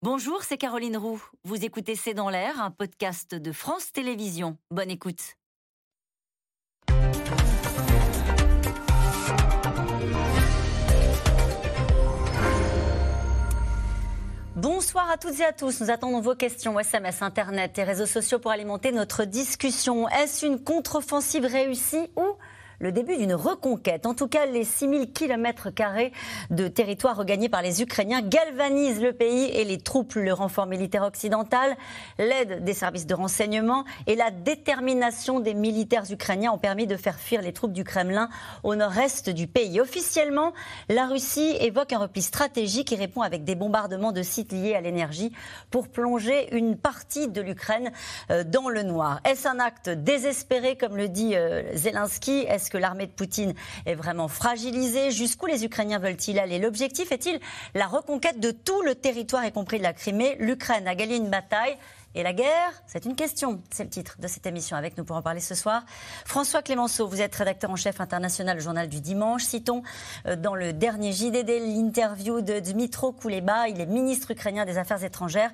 Bonjour, c'est Caroline Roux. Vous écoutez C'est dans l'air, un podcast de France Télévisions. Bonne écoute. Bonsoir à toutes et à tous. Nous attendons vos questions SMS, Internet et réseaux sociaux pour alimenter notre discussion. Est-ce une contre-offensive réussie ou le début d'une reconquête. En tout cas, les 6000 km de territoire regagnés par les Ukrainiens galvanisent le pays et les troupes, le renfort militaire occidental, l'aide des services de renseignement et la détermination des militaires ukrainiens ont permis de faire fuir les troupes du Kremlin au nord-est du pays. Officiellement, la Russie évoque un repli stratégique et répond avec des bombardements de sites liés à l'énergie pour plonger une partie de l'Ukraine euh, dans le noir. Est-ce un acte désespéré, comme le dit euh, Zelensky? Que l'armée de Poutine est vraiment fragilisée. Jusqu'où les Ukrainiens veulent-ils aller? L'objectif est-il la reconquête de tout le territoire, y compris de la Crimée? L'Ukraine a gagné une bataille et la guerre, c'est une question. C'est le titre de cette émission. Avec nous pour en parler ce soir. François Clémenceau, vous êtes rédacteur en chef international du journal du dimanche. Citons euh, dans le dernier JDD l'interview de Dmitro Kouleba. Il est ministre ukrainien des Affaires étrangères.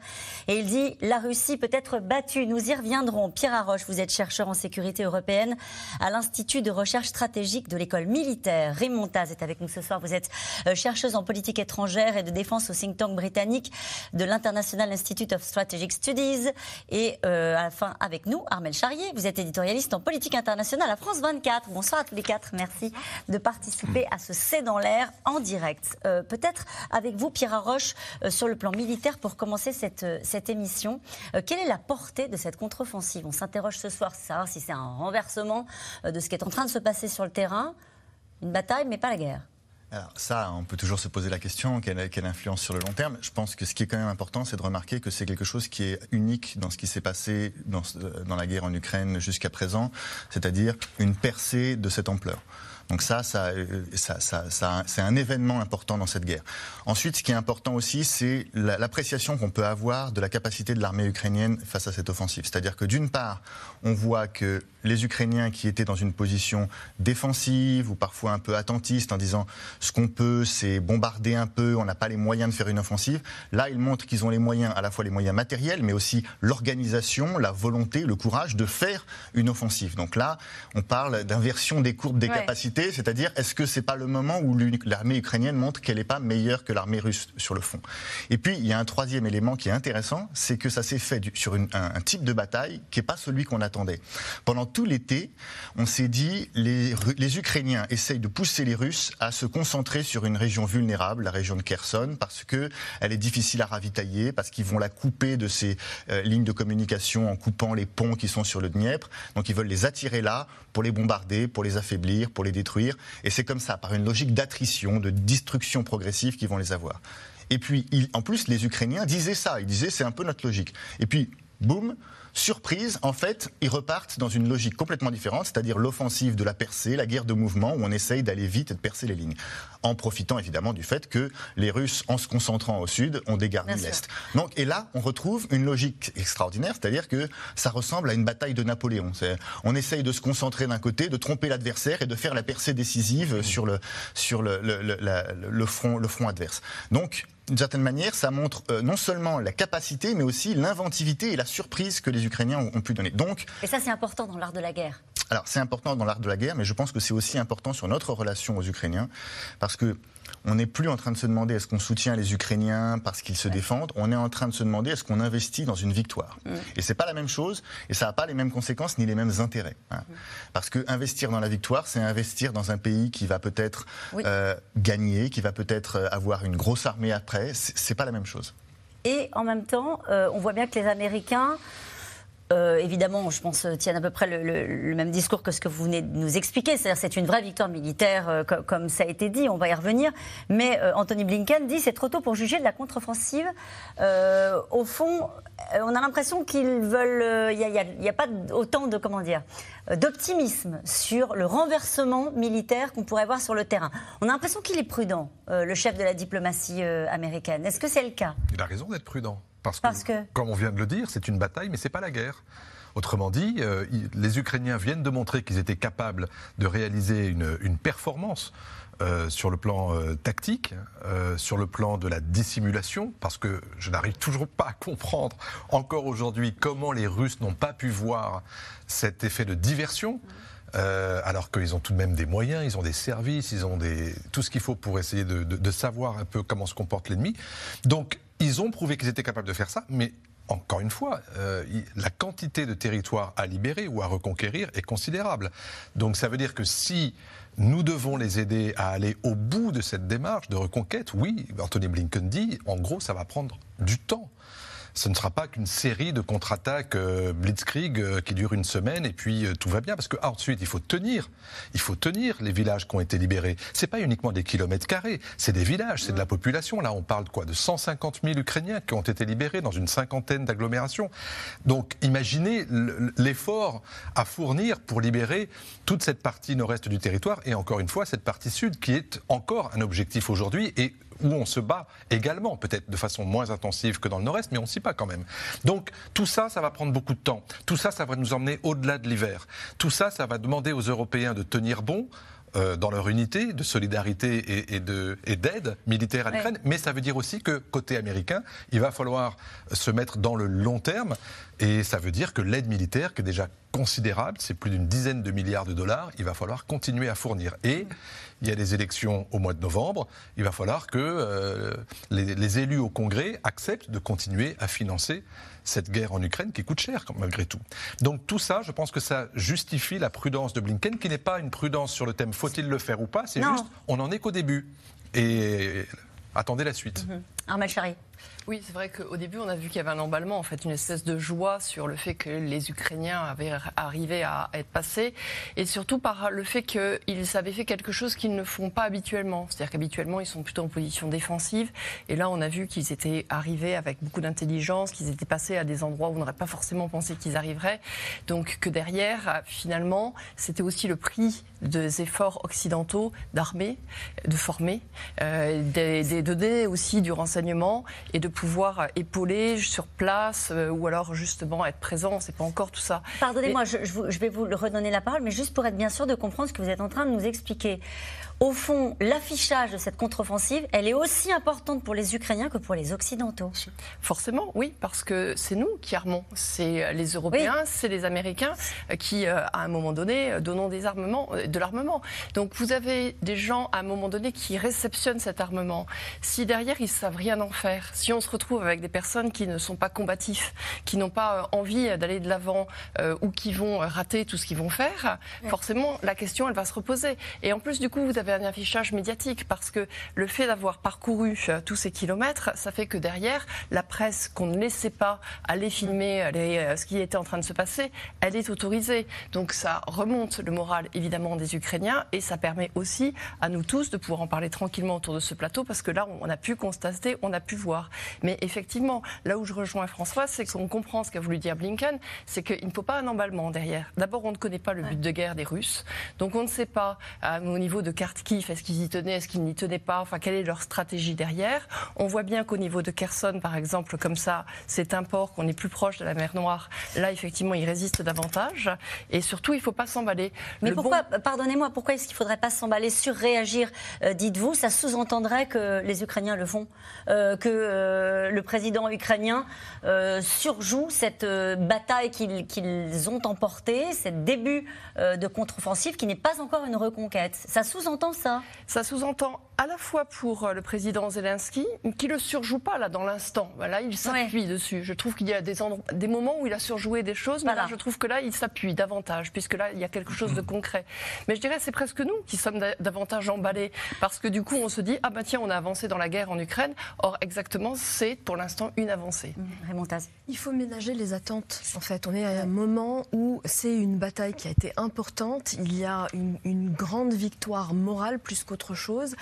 Et il dit La Russie peut être battue. Nous y reviendrons. Pierre Arroche, vous êtes chercheur en sécurité européenne à l'Institut de recherche stratégique de l'école militaire. Raymond Taz est avec nous ce soir. Vous êtes euh, chercheuse en politique étrangère et de défense au think tank britannique de l'International Institute of Strategic Studies. Et euh, à la fin, avec nous, Armel Charrier. Vous êtes éditorialiste en politique internationale à France 24. Bonsoir à tous les quatre. Merci de participer à ce C'est dans l'air en direct. Euh, peut-être avec vous, Pierre Arroche, euh, sur le plan militaire, pour commencer cette, cette émission. quelle est la portée de cette contre-offensive? On s'interroge ce soir, savoir si c'est un renversement de ce qui est en train de se passer sur le terrain. Une bataille, mais pas la guerre. Alors ça, on peut toujours se poser la question, quelle, quelle, influence sur le long terme Je pense que ce qui est quand même important, c'est de remarquer que c'est quelque chose qui est unique dans ce qui s'est passé dans, la guerre en Ukraine jusqu'à présent, c'est-à-dire une percée de cette ampleur. Donc ça, ça c'est un événement important dans cette guerre. Ensuite, ce qui est important aussi, c'est l'appréciation qu'on peut avoir de la capacité de l'armée ukrainienne face à cette offensive. C'est-à-dire que d'une part, on voit que les Ukrainiens qui étaient dans une position défensive ou parfois un peu attentiste en disant ce qu'on peut, c'est bombarder un peu, on n'a pas les moyens de faire une offensive. Là, ils montrent qu'ils ont les moyens, à la fois les moyens matériels, mais aussi l'organisation, la volonté, le courage de faire une offensive. Donc là, on parle d'inversion des courbes des capacités, c'est-à-dire est-ce que c'est pas le moment où l'armée ukrainienne montre qu'elle n'est pas meilleure que l'armée russe sur le fond? Et puis, il y a un troisième élément qui est intéressant, c'est que ça s'est fait sur un, un, type de bataille qui n'est pas celui qu'on attendait. Pendant tout l'été, on s'est dit les, les Ukrainiens essayent de pousser les Russes à se concentrer sur une région vulnérable, la région de Kherson, parce que elle est difficile à ravitailler, parce qu'ils vont la couper de ces euh, lignes de communication en coupant les ponts qui sont sur le Dniepr. Donc ils veulent les attirer là pour les bombarder, pour les affaiblir, pour les détruire. Et c'est comme ça, par une logique d'attrition, de destruction progressive, qu'ils vont les avoir. Et puis, en plus, les Ukrainiens disaient ça. Ils disaient c'est un peu notre logique. Et puis, boum, Surprise, en fait, ils repartent dans une logique complètement différente, c'est-à-dire l'offensive de la percée, la guerre de mouvement, où on essaye d'aller vite et de percer les lignes, en profitant évidemment du fait que les Russes, en se concentrant au sud, ont dégarni l'Est. Donc, et là, on retrouve une logique extraordinaire, c'est-à-dire que ça ressemble à une bataille de Napoléon. On essaye de se concentrer d'un côté, de tromper l'adversaire et de faire la percée décisive sur le, sur le, le, front, le front adverse. Donc, d'une certaine manière, ça montre euh, non seulement la capacité, mais aussi l'inventivité et la surprise que les Ukrainiens ont, ont pu donner. Donc, et ça, c'est important dans l'art de la guerre. Alors, c'est important dans l'art de la guerre, mais je pense que c'est aussi important sur notre relation aux Ukrainiens, parce que on n'est plus en train de se demander est-ce qu'on soutient les Ukrainiens parce qu'ils se défendent, on est en train de se demander est-ce qu'on investit dans une victoire. Mm. Et c'est pas la même chose, et ça n'a pas les mêmes conséquences ni les mêmes intérêts. Hein. Parce que investir dans la victoire, c'est investir dans un pays qui va peut-être euh, gagner, qui va peut-être euh, avoir une grosse armée après. C'est pas la même chose. Et en même temps, euh, on voit bien que les Américains euh, évidemment, je pense, euh, tiennent à peu près le, même discours que ce que vous venez de nous expliquer. C'est-à-dire c'est une vraie victoire militaire, euh, comme ça a été dit, on va y revenir. Mais Anthony Blinken dit c'est trop tôt pour juger de la contre-offensive. au fond, on a l'impression qu'ils veulent... Il n'y a, a, pas autant de, comment dire, d'optimisme sur le renversement militaire qu'on pourrait voir sur le terrain. On a l'impression qu'il est prudent, le chef de la diplomatie américaine. Est-ce que c'est le cas? Il a raison d'être prudent. Parce que, comme on vient de le dire, c'est une bataille, mais c'est pas la guerre. Autrement dit, euh, les Ukrainiens viennent de montrer qu'ils étaient capables de réaliser une, performance euh, sur le plan euh, tactique, sur le plan de la dissimulation, parce que je n'arrive toujours pas à comprendre encore aujourd'hui comment les Russes n'ont pas pu voir cet effet de diversion. Alors qu'ils ont tout de même des moyens, ils ont des services, ils ont tout ce qu'il faut pour essayer de, savoir un peu comment se comporte l'ennemi. Donc, ils ont prouvé qu'ils étaient capables de faire ça, mais encore une fois, euh, la quantité de territoires à libérer ou à reconquérir est considérable. Donc ça veut dire que si nous devons les aider à aller au bout de cette démarche de reconquête, oui, Anthony Blinken dit, en gros, ça va prendre du temps ce ne sera pas qu'une série de contre-attaques euh, blitzkrieg euh, qui dure une semaine et puis euh, tout va bien parce que ensuite il faut tenir, il faut tenir les villages qui ont été libérés. C'est pas uniquement des kilomètres carrés, c'est des villages, c'est de la population. Là, on parle quoi De 150 000 Ukrainiens qui ont été libérés dans une cinquantaine d'agglomérations. Donc, imaginez l'effort à fournir pour libérer toute cette partie nord-est du territoire et encore une fois cette partie sud qui est encore un objectif aujourd'hui et où on se bat également, peut-être de façon moins intensive que dans le nord-est, mais on s'y bat quand même. Donc tout ça, ça va prendre beaucoup de temps. Tout ça, ça va nous emmener au-delà de l'hiver. Tout ça, ça va demander aux Européens de tenir bon euh, dans leur unité de solidarité et, et d'aide militaire à l'Ukraine, mais ça veut dire aussi que côté américain, il va falloir se mettre dans le long terme, et ça veut dire que l'aide militaire, qui est déjà considérable, c'est plus d'une dizaine de milliards de dollars, il va falloir continuer à fournir. Et il y a des élections au mois de novembre, il va falloir que euh, les, élus au Congrès acceptent de continuer à financer cette guerre en Ukraine qui coûte cher malgré tout. Donc tout ça, je pense que ça justifie la prudence de Blinken, qui n'est pas une prudence sur le thème faut-il le faire ou pas, c'est juste on n'en est qu'au début. Et attendez la suite. Mm -hmm. Chari. Oui, c'est vrai qu'au début, on a vu qu'il y avait un emballement, en fait, une espèce de joie sur le fait que les Ukrainiens avaient arrivé à être passés, et surtout par le fait qu'ils avaient fait quelque chose qu'ils ne font pas habituellement. C'est-à-dire qu'habituellement, ils sont plutôt en position défensive, et là, on a vu qu'ils étaient arrivés avec beaucoup d'intelligence, qu'ils étaient passés à des endroits où on n'aurait pas forcément pensé qu'ils arriveraient. Donc que derrière, finalement, c'était aussi le prix des efforts occidentaux d'armer, de former, euh, de donner aussi du renseignement et de pouvoir épauler sur place euh, ou alors justement être présent. C'est pas encore tout ça. Pardonnez-moi, je, je, vais vous redonner la parole, mais juste pour être bien sûr de comprendre ce que vous êtes en train de nous expliquer au fond, l'affichage de cette contre-offensive, elle est aussi importante pour les Ukrainiens que pour les Occidentaux. Forcément, oui, parce que c'est nous qui armons. C'est les Européens, c'est les Américains qui, euh, à un moment donné, donnons des armements, euh, de l'armement. Donc vous avez des gens, à un moment donné, qui réceptionnent cet armement. Si derrière, ils ne savent rien en faire, si on se retrouve avec des personnes qui ne sont pas combatifs, qui n'ont pas euh, envie d'aller de l'avant ou qui vont rater tout ce qu'ils vont faire, forcément, la question, elle va se reposer. Et en plus, du coup, vous avez un affichage médiatique parce que le fait d'avoir parcouru euh, tous ces kilomètres, ça fait que derrière, la presse qu'on ne laissait pas aller filmer euh, ce qui était en train de se passer, elle est autorisée. Donc ça remonte le moral évidemment des Ukrainiens et ça permet aussi à nous tous de pouvoir en parler tranquillement autour de ce plateau parce que là, on a pu constater, on a pu voir. Mais effectivement, là où je rejoins François, c'est qu'on comprend ce qu'a voulu dire Blinken, c'est qu'il ne faut pas un emballement derrière. D'abord, on ne connaît pas le but de guerre des Russes, donc on ne sait pas au niveau de carte est-ce qu'ils y tenaient, est-ce qu'ils n'y tenaient pas, enfin quelle est leur stratégie derrière. On voit bien qu'au niveau de Kherson, par exemple, comme ça, c'est un port qu'on est plus proche de la mer Noire. Là, effectivement, il résiste davantage. Et surtout, il ne faut pas s'emballer. Mais pourquoi, pardonnez-moi, pourquoi est-ce qu'il ne faudrait pas s'emballer, surréagir euh, Dites-vous, ça sous-entendrait que les Ukrainiens le font, euh, que euh, le président ukrainien surjoue cette bataille qu'ils ont emportée, ce début de contre-offensive qui n'est pas encore une reconquête. Ça sous-entend ça Ça sous-entend à la fois pour euh, le président Zelensky, qui ne le surjoue pas là dans l'instant. Là, il s'appuie dessus. Je trouve qu'il y a des, des, moments où il a surjoué des choses, mais là, je trouve que là, il s'appuie davantage, puisque là, il y a quelque chose de concret. Mais je dirais, c'est presque nous qui sommes davantage emballés, parce que du coup, on se dit, ah bah tiens, on a avancé dans la guerre en Ukraine. Or, exactement, c'est pour l'instant une avancée. Mmh, il faut ménager les attentes. En fait, on est à un moment où c'est une bataille qui a été importante. Il y a une, une grande victoire morale plus qu'autre chose.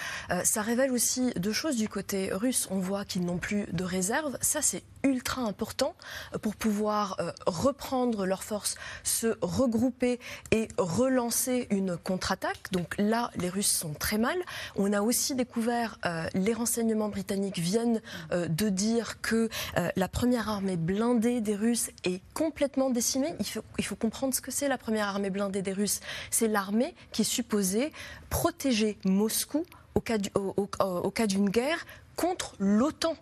ça révèle aussi deux choses du côté russe. On voit qu'ils n'ont plus de réserve. Ça, c'est ultra important pour pouvoir reprendre leurs forces, se regrouper et relancer une contre-attaque. Donc là, les Russes sont très mal. On a aussi découvert, les renseignements britanniques viennent de dire que la première armée blindée des Russes est complètement décimée. Il faut, il faut comprendre ce que c'est la première armée blindée des Russes. C'est l'armée qui est supposée protéger Moscou au cas d'une guerre contre l'OTAN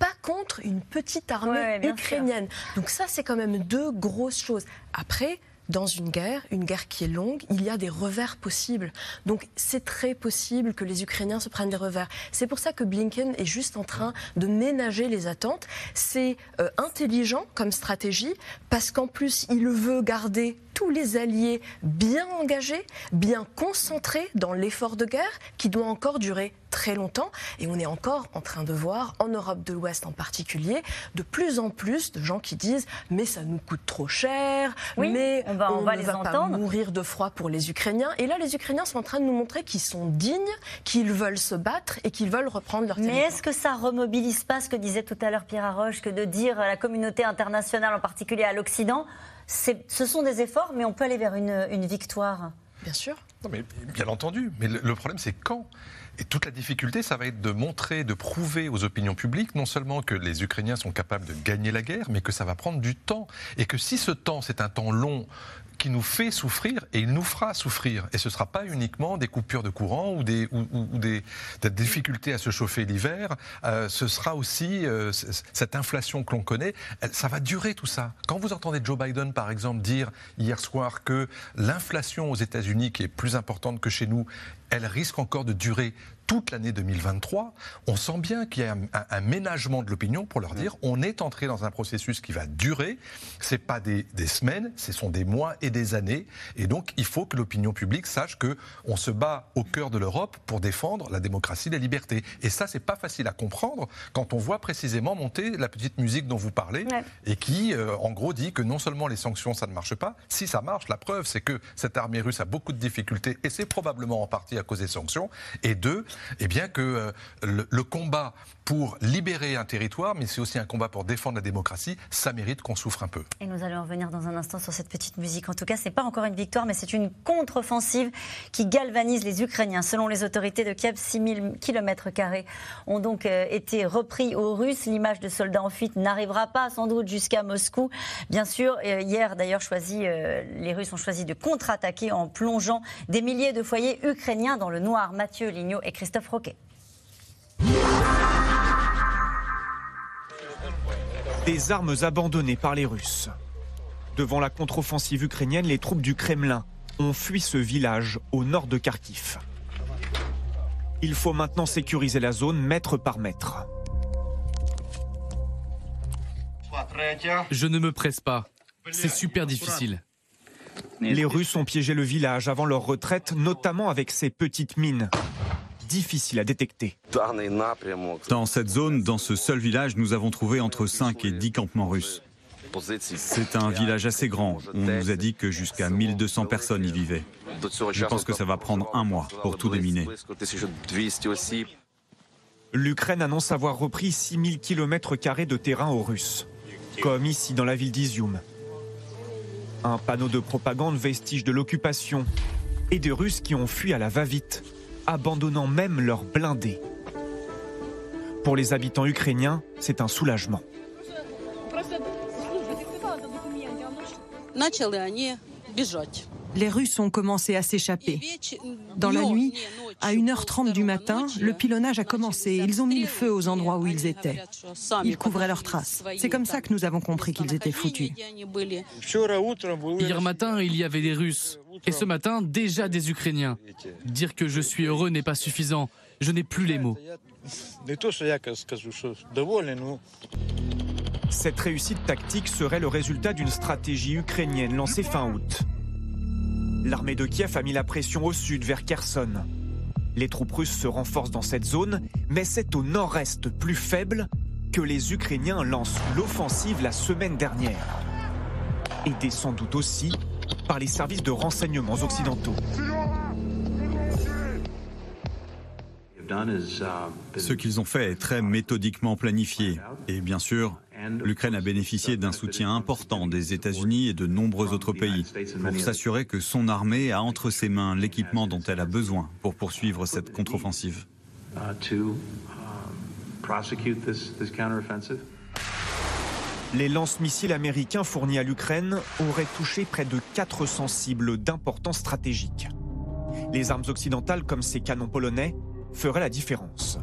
pas contre une petite armée ukrainienne. Donc ça, c'est quand même deux grosses choses. Après, dans une guerre, une guerre qui est longue, il y a des revers possibles. Donc c'est très possible que les Ukrainiens se prennent des revers. C'est pour ça que Blinken est juste en train de ménager les attentes. C'est euh, intelligent comme stratégie parce qu'en plus il veut garder tous les alliés bien engagés, bien concentrés dans l'effort de guerre qui doit encore durer très longtemps. Et on est encore en train de voir, en Europe de l'Ouest en particulier, de plus en plus de gens qui disent mais ça nous coûte trop cher, mais on va, on, va les va pas mourir de froid pour les Ukrainiens. Et là, les Ukrainiens sont en train de nous montrer qu'ils sont dignes, qu'ils veulent se battre et qu'ils veulent reprendre leur territoire. Mais est-ce que ça remobilise pas ce que disait tout à l'heure Pierre Arroche, que de dire à la communauté internationale, en particulier à l'Occident, ce sont des efforts, mais on peut aller vers une, victoire? Bien sûr. Non, mais bien entendu. Mais le problème, c'est quand? Et toute la difficulté, ça va être de montrer, de prouver aux opinions publiques, non seulement que les Ukrainiens sont capables de gagner la guerre, mais que ça va prendre du temps. Et que si ce temps, c'est un temps long, qui nous fait souffrir et il nous fera souffrir. Et ce ne sera pas uniquement des coupures de courant ou des, ou, des, difficultés à se chauffer l'hiver, euh, ce sera aussi euh, cette inflation que l'on connaît, ça va durer tout ça. Quand vous entendez Joe Biden, par exemple, dire hier soir que l'inflation aux États-Unis, qui est plus importante que chez nous, elle risque encore de durer toute l'année 2023, on sent bien qu'il y a un, ménagement de l'opinion pour leur dire on est entré dans un processus qui va durer. C'est pas des, semaines, ce sont des mois et des années. Et donc, il faut que l'opinion publique sache que on se bat au cœur de l'Europe pour défendre la démocratie, la liberté. Et ça, c'est pas facile à comprendre quand on voit précisément monter la petite musique dont vous parlez et qui, euh, en gros, dit que non seulement les sanctions, ça ne marche pas. Si ça marche, la preuve, c'est que cette armée russe a beaucoup de difficultés et c'est probablement en partie à cause des sanctions. Et deux, eh bien que euh, le, combat pour libérer un territoire, mais c'est aussi un combat pour défendre la démocratie, ça mérite qu'on souffre un peu. Et nous allons revenir dans un instant sur cette petite musique. En tout cas, ce n'est pas encore une victoire, mais c'est une contre-offensive qui galvanise les Ukrainiens. Selon les autorités de Kiev, 6000 km ont donc euh, été repris aux Russes. L'image de soldats en fuite n'arrivera pas sans doute jusqu'à Moscou. Bien sûr, euh, hier d'ailleurs, les Russes ont choisi de contre-attaquer en plongeant des milliers de foyers ukrainiens dans le noir. Mathieu Lignot et Christophe Roquet. Des armes abandonnées par les Russes. Devant la contre-offensive ukrainienne, les troupes du Kremlin ont fui ce village au nord de Kharkiv. Il faut maintenant sécuriser la zone mètre par mètre. Je ne me presse pas. C'est super difficile. Les Russes ont piégé le village avant leur retraite, notamment avec ces petites mines difficile à détecter. Dans cette zone, dans ce seul village, nous avons trouvé entre 5 et 10 campements russes. C'est un village assez grand. On nous a dit que jusqu'à 1200 personnes y vivaient. Je pense que ça va prendre un mois pour tout déminer. L'Ukraine annonce avoir repris 6000 km de terrain aux Russes, comme ici dans la ville d'Izium. Un panneau de propagande vestige de l'occupation et des Russes qui ont fui à la va-vite abandonnant même leurs blindés. Pour les habitants ukrainiens, c'est un soulagement. Les Russes ont commencé à s'échapper. Dans la nuit, à 1h30 du matin, le pilonnage a commencé. Ils ont mis le feu aux endroits où ils étaient. Ils couvraient leurs traces. C'est comme ça que nous avons compris qu'ils étaient foutus. Hier matin, il y avait des Russes. Et ce matin, déjà des Ukrainiens. Dire que je suis heureux n'est pas suffisant. Je n'ai plus les mots. Cette réussite tactique serait le résultat d'une stratégie ukrainienne lancée fin août. L'armée de Kiev a mis la pression au sud vers Kherson. Les troupes russes se renforcent dans cette zone, mais c'est au nord-est plus faible que les Ukrainiens lancent l'offensive la semaine dernière. Aidés sans doute aussi par les services de renseignements occidentaux. Ce qu'ils ont fait est très méthodiquement planifié. Et bien sûr, l'Ukraine a bénéficié d'un soutien important des États-Unis et de nombreux autres pays pour s'assurer que son armée a entre ses mains l'équipement dont elle a besoin pour poursuivre cette contre-offensive. Les lance-missiles américains fournis à l'Ukraine auraient touché près de 400 cibles d'importance stratégique. Les armes occidentales, comme ces canons polonais, feraient la différence.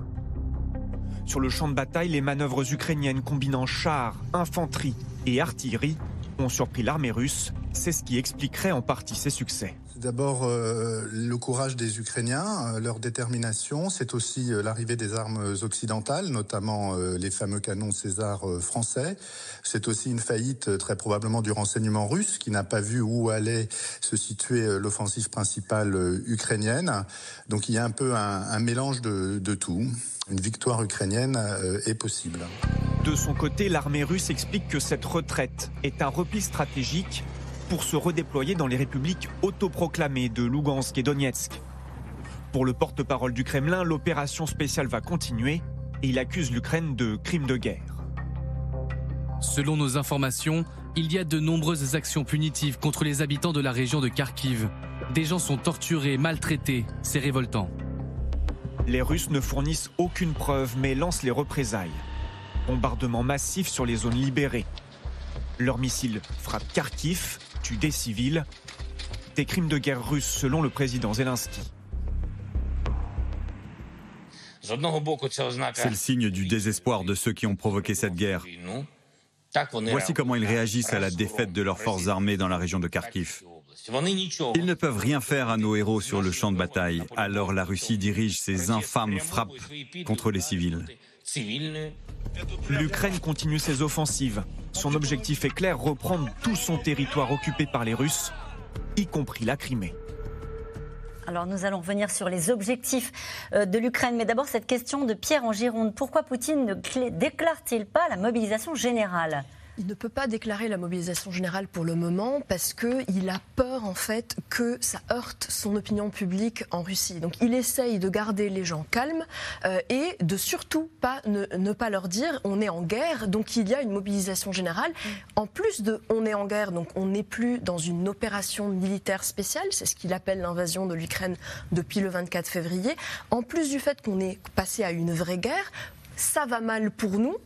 Sur le champ de bataille, les manœuvres ukrainiennes combinant chars, infanterie et artillerie ont surpris l'armée russe. C'est ce qui expliquerait en partie ses succès. D'abord, euh, le courage des Ukrainiens, euh, leur détermination. C'est aussi euh, l'arrivée des armes occidentales, notamment les fameux canons César français. C'est aussi une faillite très probablement du renseignement russe, qui n'a pas vu où allait se situer l'offensive principale ukrainienne. Donc il y a un peu un, mélange de, de, tout. Une victoire ukrainienne est possible. De son côté, l'armée russe explique que cette retraite est un repli stratégique pour se redéployer dans les républiques autoproclamées de Lugansk et Donetsk. Pour le porte-parole du Kremlin, l'opération spéciale va continuer et il accuse l'Ukraine de crimes de guerre. Selon nos informations, il y a de nombreuses actions punitives contre les habitants de la région de Kharkiv. Des gens sont torturés, maltraités, c'est révoltant. Les Russes ne fournissent aucune preuve mais lancent les représailles. Bombardements massifs sur les zones libérées. Leurs missiles frappent Kharkiv, des civils. Des crimes de guerre russes selon le président Zelensky. C'est le signe du désespoir de ceux qui ont provoqué cette guerre. Voici comment ils réagissent à la défaite de leurs forces armées dans la région de Kharkiv. Ils ne peuvent rien faire à nos héros sur le champ de bataille, alors la Russie dirige ses infâmes frappes contre les civils. L'Ukraine continue ses offensives. Son objectif est clair, reprendre tout son territoire occupé par les Russes, y compris la Crimée. Alors nous allons revenir sur les objectifs euh, de l'Ukraine. Mais d'abord cette question de Pierre en Gironde. Pourquoi Poutine ne déclare-t-il pas la mobilisation générale? Il ne peut pas déclarer la mobilisation générale pour le moment parce qu'il a peur en fait que ça heurte son opinion publique en Russie. Donc il essaye de garder les gens calmes euh, et de surtout pas ne, pas leur dire on est en guerre, donc il y a une mobilisation générale. En plus de on est en guerre, donc on n'est plus dans une opération militaire spéciale, c'est ce qu'il appelle l'invasion de l'Ukraine depuis le 24 février. En plus du fait qu'on est passé à une vraie guerre, ça va mal pour nous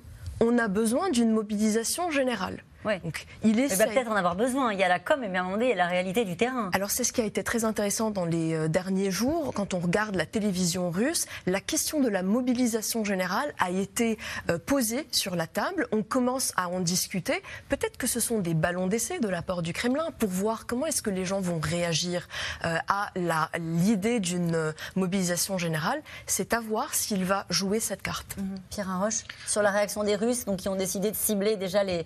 on a besoin d'une mobilisation générale. Ouais. Donc, il va peut-être en avoir besoin. Il y a la com, mais à un moment donné, il y a la réalité du terrain. Alors, c'est ce qui a été très intéressant dans les euh, derniers jours. Quand on regarde la télévision russe, la question de la mobilisation générale a été euh, posée sur la table. On commence à en discuter. Peut-être que ce sont des ballons d'essai de la part du Kremlin pour voir comment est-ce que les gens vont réagir euh, à l'idée d'une mobilisation générale. C'est à voir s'il va jouer cette carte. Mhm. Pierre Arroche, sur la réaction des Russes, donc, qui ont décidé de cibler déjà les,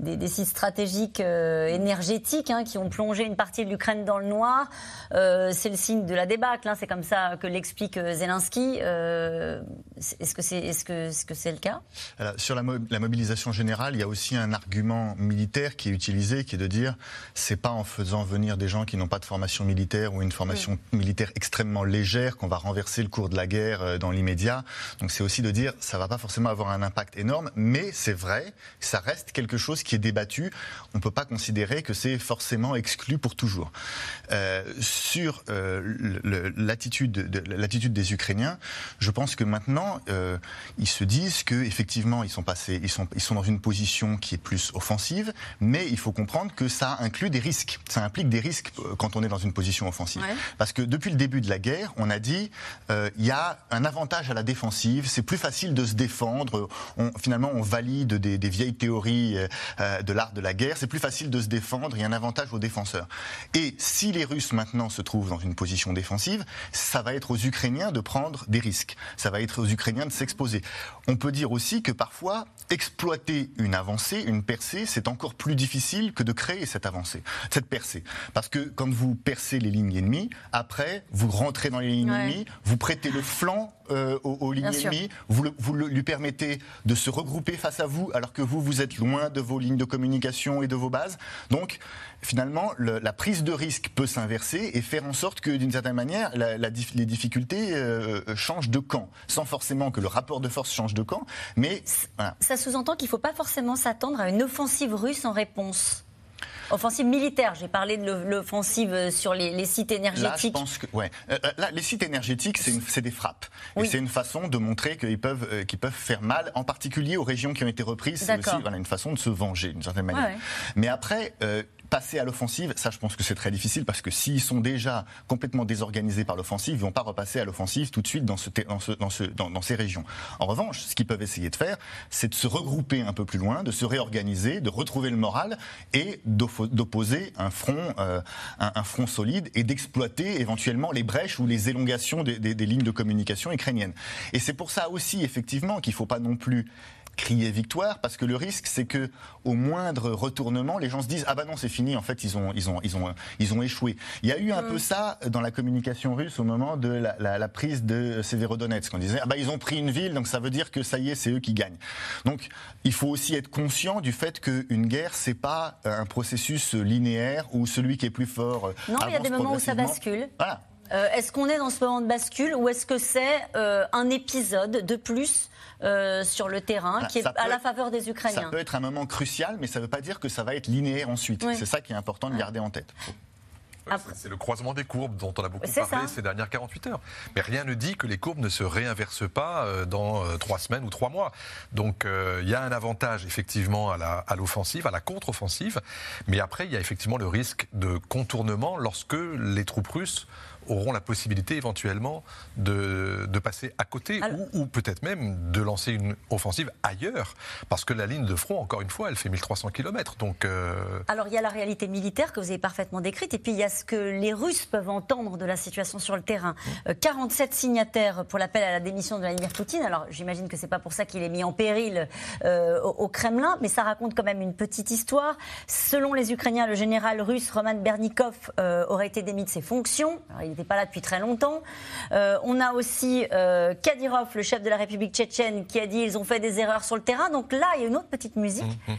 des, sites stratégiques euh, énergétiques hein, qui ont plongé une partie de l'Ukraine dans le noir. Euh, c'est le signe de la débâcle. Hein, c'est comme ça que l'explique euh, Zelensky. est-ce que c'est que ce que c'est le cas? Sur la, la, mobilisation générale, il y a aussi un argument militaire qui est utilisé, qui est de dire c'est pas en faisant venir des gens qui n'ont pas de formation militaire ou une formation militaire extrêmement légère qu'on va renverser le cours de la guerre dans l'immédiat. Donc c'est aussi de dire ça va pas forcément avoir un impact énorme, mais c'est vrai, ça reste quelque chose qui est débattu, on ne peut pas considérer que c'est forcément exclu pour toujours. Euh, sur euh, l'attitude des Ukrainiens, je pense que maintenant, euh, ils se disent qu'effectivement, ils sont passés, ils sont, ils sont dans une position qui est plus offensive, mais il faut comprendre que ça inclut des risques. Ça implique des risques quand on est dans une position offensive. Parce que depuis le début de la guerre, on a dit il y a un avantage à la défensive, c'est plus facile de se défendre. On, finalement, on valide des, des vieilles théories de l'art de la guerre, c'est plus facile de se défendre, il y a un avantage aux défenseurs. Et si les Russes maintenant se trouvent dans une position défensive, ça va être aux Ukrainiens de prendre des risques, ça va être aux Ukrainiens de s'exposer. On peut dire aussi que parfois, exploiter une avancée, une percée, c'est encore plus difficile que de créer cette avancée, cette percée. Parce que quand vous percez les lignes ennemies, après, vous rentrez dans les lignes ennemies, vous prêtez le flanc euh, aux, lignes ennemies, vous, vous lui permettez de se regrouper face à vous alors que vous, vous êtes loin de vos lignes de communication et de vos bases. Donc, finalement, la prise de risque peut s'inverser et faire en sorte que, d'une certaine manière, les difficultés euh, changent de camp, sans forcément que le rapport de force change de camp. Mais ça sous-entend qu'il ne faut pas forcément s'attendre à une offensive russe en réponse. Offensive militaire, j'ai parlé de l'offensive sur les, sites énergétiques. Là, je pense que, ouais. Euh, euh, là, les sites énergétiques, c'est des frappes. Et c'est une façon de montrer qu'ils peuvent, peuvent faire mal, en particulier aux régions qui ont été reprises. C'est aussi voilà, une façon de se venger, d'une certaine manière. Mais après, passer à l'offensive, ça je pense que c'est très difficile parce que s'ils sont déjà complètement désorganisés par l'offensive, ils vont pas repasser à l'offensive tout de suite dans, ce, dans, ce, dans, ce, dans, ces régions. En revanche, ce qu'ils peuvent essayer de faire, c'est de se regrouper un peu plus loin, de se réorganiser, de retrouver le moral et d'opposer un front, euh, un, front solide et d'exploiter éventuellement les brèches ou les élongations des, des, des lignes de communication ukrainiennes. Et c'est pour ça aussi effectivement qu'il ne faut pas non plus crier victoire parce que le risque c'est que au moindre retournement les gens se disent ah bah non c'est fini en fait ils ont ils ont ils ont ils ont échoué. Il y a eu un peu mm. ça dans la communication russe au moment de la, prise de Severodonetsk. On disait ah bah ils ont pris une ville donc ça veut dire que ça y est c'est eux qui gagnent. Donc il faut aussi être conscient du fait qu'une guerre c'est pas un processus linéaire où celui qui est plus fort non il y a des moments où ça bascule. Euh, est-ce qu'on est dans ce moment de bascule ou est-ce que c'est euh, un épisode de plus euh, sur le terrain, ah, qui est à la faveur des Ukrainiens. Ça peut être un moment crucial, mais ça ne veut pas dire que ça va être linéaire ensuite. C'est ça qui est important de garder en tête. C'est le croisement des courbes dont on a beaucoup parlé ces dernières 48 heures. Mais rien ne dit que les courbes ne se réinversent pas euh, dans euh, trois semaines ou trois mois. Donc il y a un avantage effectivement à l'offensive, à, à la contre-offensive. Mais après, il y a effectivement le risque de contournement lorsque les troupes russes auront la possibilité éventuellement de, de passer à côté ou, ou peut-être même de lancer une offensive ailleurs. Parce que la ligne de front, encore une fois, elle fait 1300 km. Donc, euh, Alors il y a la réalité militaire que vous avez parfaitement décrite et puis il y a ce que les Russes peuvent entendre de la situation sur le terrain. 47 mmh. euh, signataires pour l'appel à la démission de Vladimir Poutine. Alors j'imagine que c'est pas pour ça qu'il est mis en péril euh, au, Kremlin, mais ça raconte quand même une petite histoire. Selon les Ukrainiens, le général russe Roman Bernikov aurait été démis de ses fonctions. Alors, il n'était pas là depuis très longtemps. Euh, on a aussi euh, Kadyrov, le chef de la République tchétchène, qui a dit ils ont fait des erreurs sur le terrain. Donc là, il y a une autre petite musique. Mmh, mmh.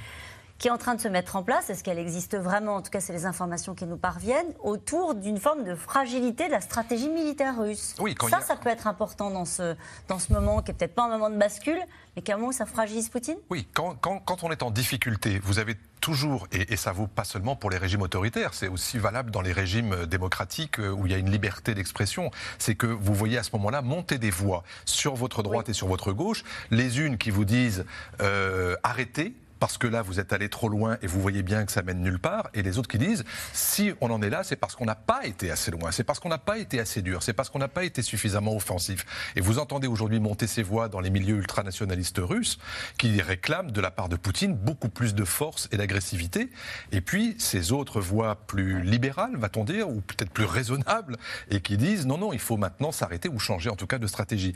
Qui est en train de se mettre en place, est-ce qu'elle existe vraiment? En tout cas, c'est les informations qui nous parviennent, autour d'une forme de fragilité de la stratégie militaire russe. Oui, ça, ça peut être important dans ce, dans ce moment, qui est peut-être pas un moment de bascule, mais qu'à un moment, ça fragilise Poutine? Oui, quand, quand, quand on est en difficulté, vous avez toujours, et, ça vaut pas seulement pour les régimes autoritaires, c'est aussi valable dans les régimes euh, démocratiques euh, où il y a une liberté d'expression, c'est que vous voyez à ce moment-là monter des voix sur votre droite et sur votre gauche, les unes qui vous disent euh, arrêtez, parce que là, vous êtes allé trop loin et vous voyez bien que ça mène nulle part. Et les autres qui disent, si on en est là, c'est parce qu'on n'a pas été assez loin, c'est parce qu'on n'a pas été assez dur, c'est parce qu'on n'a pas été suffisamment offensif. Et vous entendez aujourd'hui monter ces voix dans les milieux ultranationalistes russes qui réclament de la part de Poutine beaucoup plus de force et d'agressivité. Et puis ces autres voix plus libérales, va-t-on dire, ou peut-être plus raisonnables, et qui disent, non, non, il faut maintenant s'arrêter ou changer en tout cas de stratégie.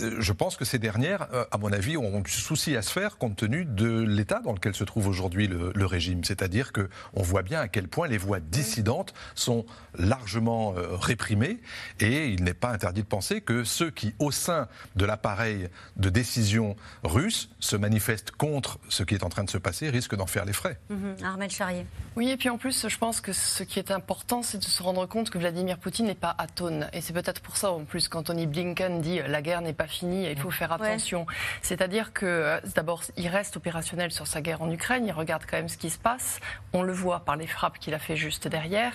Euh, je pense que ces dernières, euh, à mon avis, ont du souci à se faire compte tenu de l'état dans lequel se trouve aujourd'hui le, régime. C'est-à-dire qu'on voit bien à quel point les voix dissidentes sont largement euh, réprimées et il n'est pas interdit de penser que ceux qui, au sein de l'appareil de décision russe, se manifestent contre ce qui est en train de se passer risquent d'en faire les frais. Mhm. Armel Charrier. Oui, et puis en plus, je pense que ce qui est important, c'est de se rendre compte que Vladimir Poutine n'est pas atone. Et c'est peut-être pour ça, en plus, qu'Anthony Blinken dit la guerre n'est pas finie il faut faire attention. C'est-à-dire que, euh, d'abord, il reste opérationnel sur sa guerre en Ukraine, il regarde quand même ce qui se passe. On le voit par les frappes qu'il a fait juste derrière.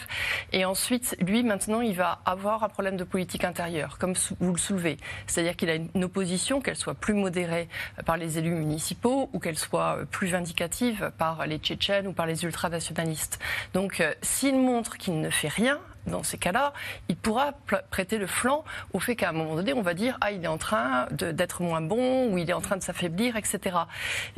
Et ensuite, lui, maintenant, il va avoir un problème de politique intérieure, comme vous le soulevez. C'est-à-dire qu'il a une opposition, qu'elle soit plus modérée par les élus municipaux ou qu'elle soit plus vindicative par les Tchétchènes ou par les ultranationalistes. Donc, euh, s'il montre qu'il ne fait rien, dans ces cas-là, il pourra prêter le flanc au fait qu'à un moment donné, on va dire ah il est en train d'être moins bon ou il est en train de s'affaiblir, etc.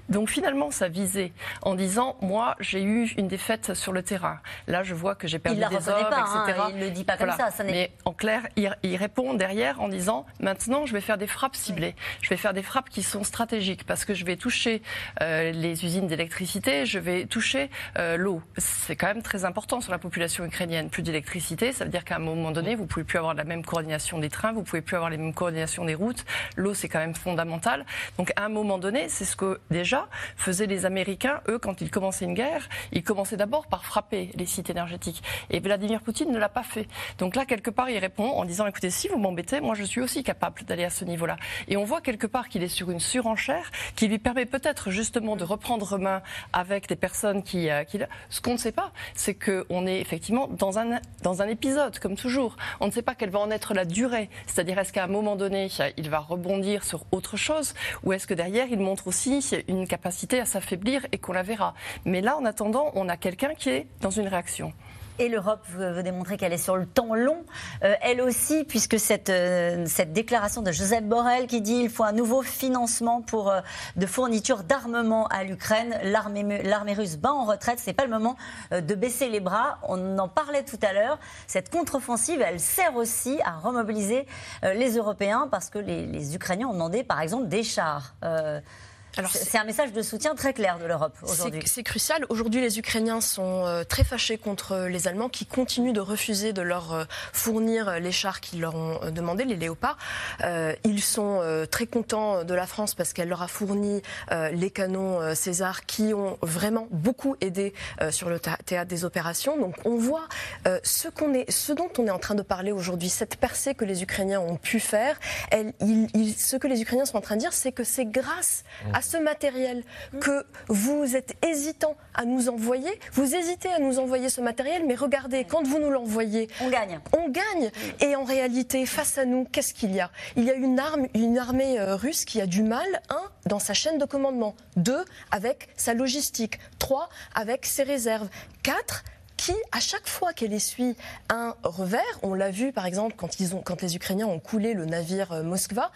Donc finalement, ça visait en disant moi j'ai eu une défaite sur le terrain. Là, je vois que j'ai perdu des hommes, pas, etc. Hein, il ne le dit pas comme ça. Mais en clair, il, répond derrière en disant maintenant je vais faire des frappes ciblées. Je vais faire des frappes qui sont stratégiques parce que je vais toucher euh, les usines d'électricité, je vais toucher euh, l'eau. C'est quand même très important sur la population ukrainienne. Plus d'électricité ça veut dire qu'à un moment donné, vous pouvez plus avoir la même coordination des trains, vous pouvez plus avoir les mêmes coordinations des routes. L'eau, c'est quand même fondamental. Donc à un moment donné, c'est ce que déjà faisaient les Américains, eux, quand ils commençaient une guerre, ils commençaient d'abord par frapper les sites énergétiques. Et Vladimir Poutine ne l'a pas fait. Donc là, quelque part, il répond en disant, écoutez, si vous m'embêtez, moi je suis aussi capable d'aller à ce niveau-là. Et on voit quelque part qu'il est sur une surenchère qui lui permet peut-être justement de reprendre main avec des personnes qui... Euh, qui... Ce qu'on ne sait pas, c'est qu'on est effectivement dans un, dans un épisode, comme toujours. On ne sait pas quelle va en être la durée. C'est-à-dire, est-ce qu'à un moment donné, il va rebondir sur autre chose ou est-ce que derrière, il montre aussi une capacité à s'affaiblir et qu'on la verra Mais là, en attendant, on a quelqu'un qui est dans une réaction et l'Europe veut, démontrer qu'elle est sur le temps long, euh, elle aussi, puisque cette, euh, déclaration de Joseph Borrell qui dit qu'il faut un nouveau financement pour euh, de fourniture d'armement à l'Ukraine, l'armée russe bat en retraite, c'est pas le moment de baisser les bras. On en parlait tout à l'heure. Cette contre-offensive, elle sert aussi à remobiliser les Européens parce que les, les, Ukrainiens ont demandé, par exemple, des chars. C'est un message de soutien très clair de l'Europe aujourd'hui. C'est crucial. Aujourd'hui, les Ukrainiens sont euh, très fâchés contre les Allemands qui continuent de refuser de leur euh, fournir les chars qu'ils leur ont euh, demandé, les léopards. ils sont très contents de la France parce qu'elle leur a fourni les canons César qui ont vraiment beaucoup aidé sur le théâtre des opérations. Donc on voit ce, qu'on est, ce dont on est en train de parler aujourd'hui, cette percée que les Ukrainiens ont pu faire. Elle, ce que les Ukrainiens sont en train de dire, c'est que c'est grâce à ce matériel que vous êtes hésitant à nous envoyer. Vous hésitez à nous envoyer ce matériel, mais regardez, quand vous nous l'envoyez, on gagne. On gagne. Et en réalité, face à nous, qu'est-ce qu'il y a? Il y a une, arme, une armée euh, russe qui a du mal, un, dans sa chaîne de commandement, deux, avec sa logistique, trois, avec ses réserves, quatre, qui, à chaque fois qu'elle essuie un revers, on l'a vu par exemple quand, ils ont, quand les Ukrainiens ont coulé le navire euh, Moskva,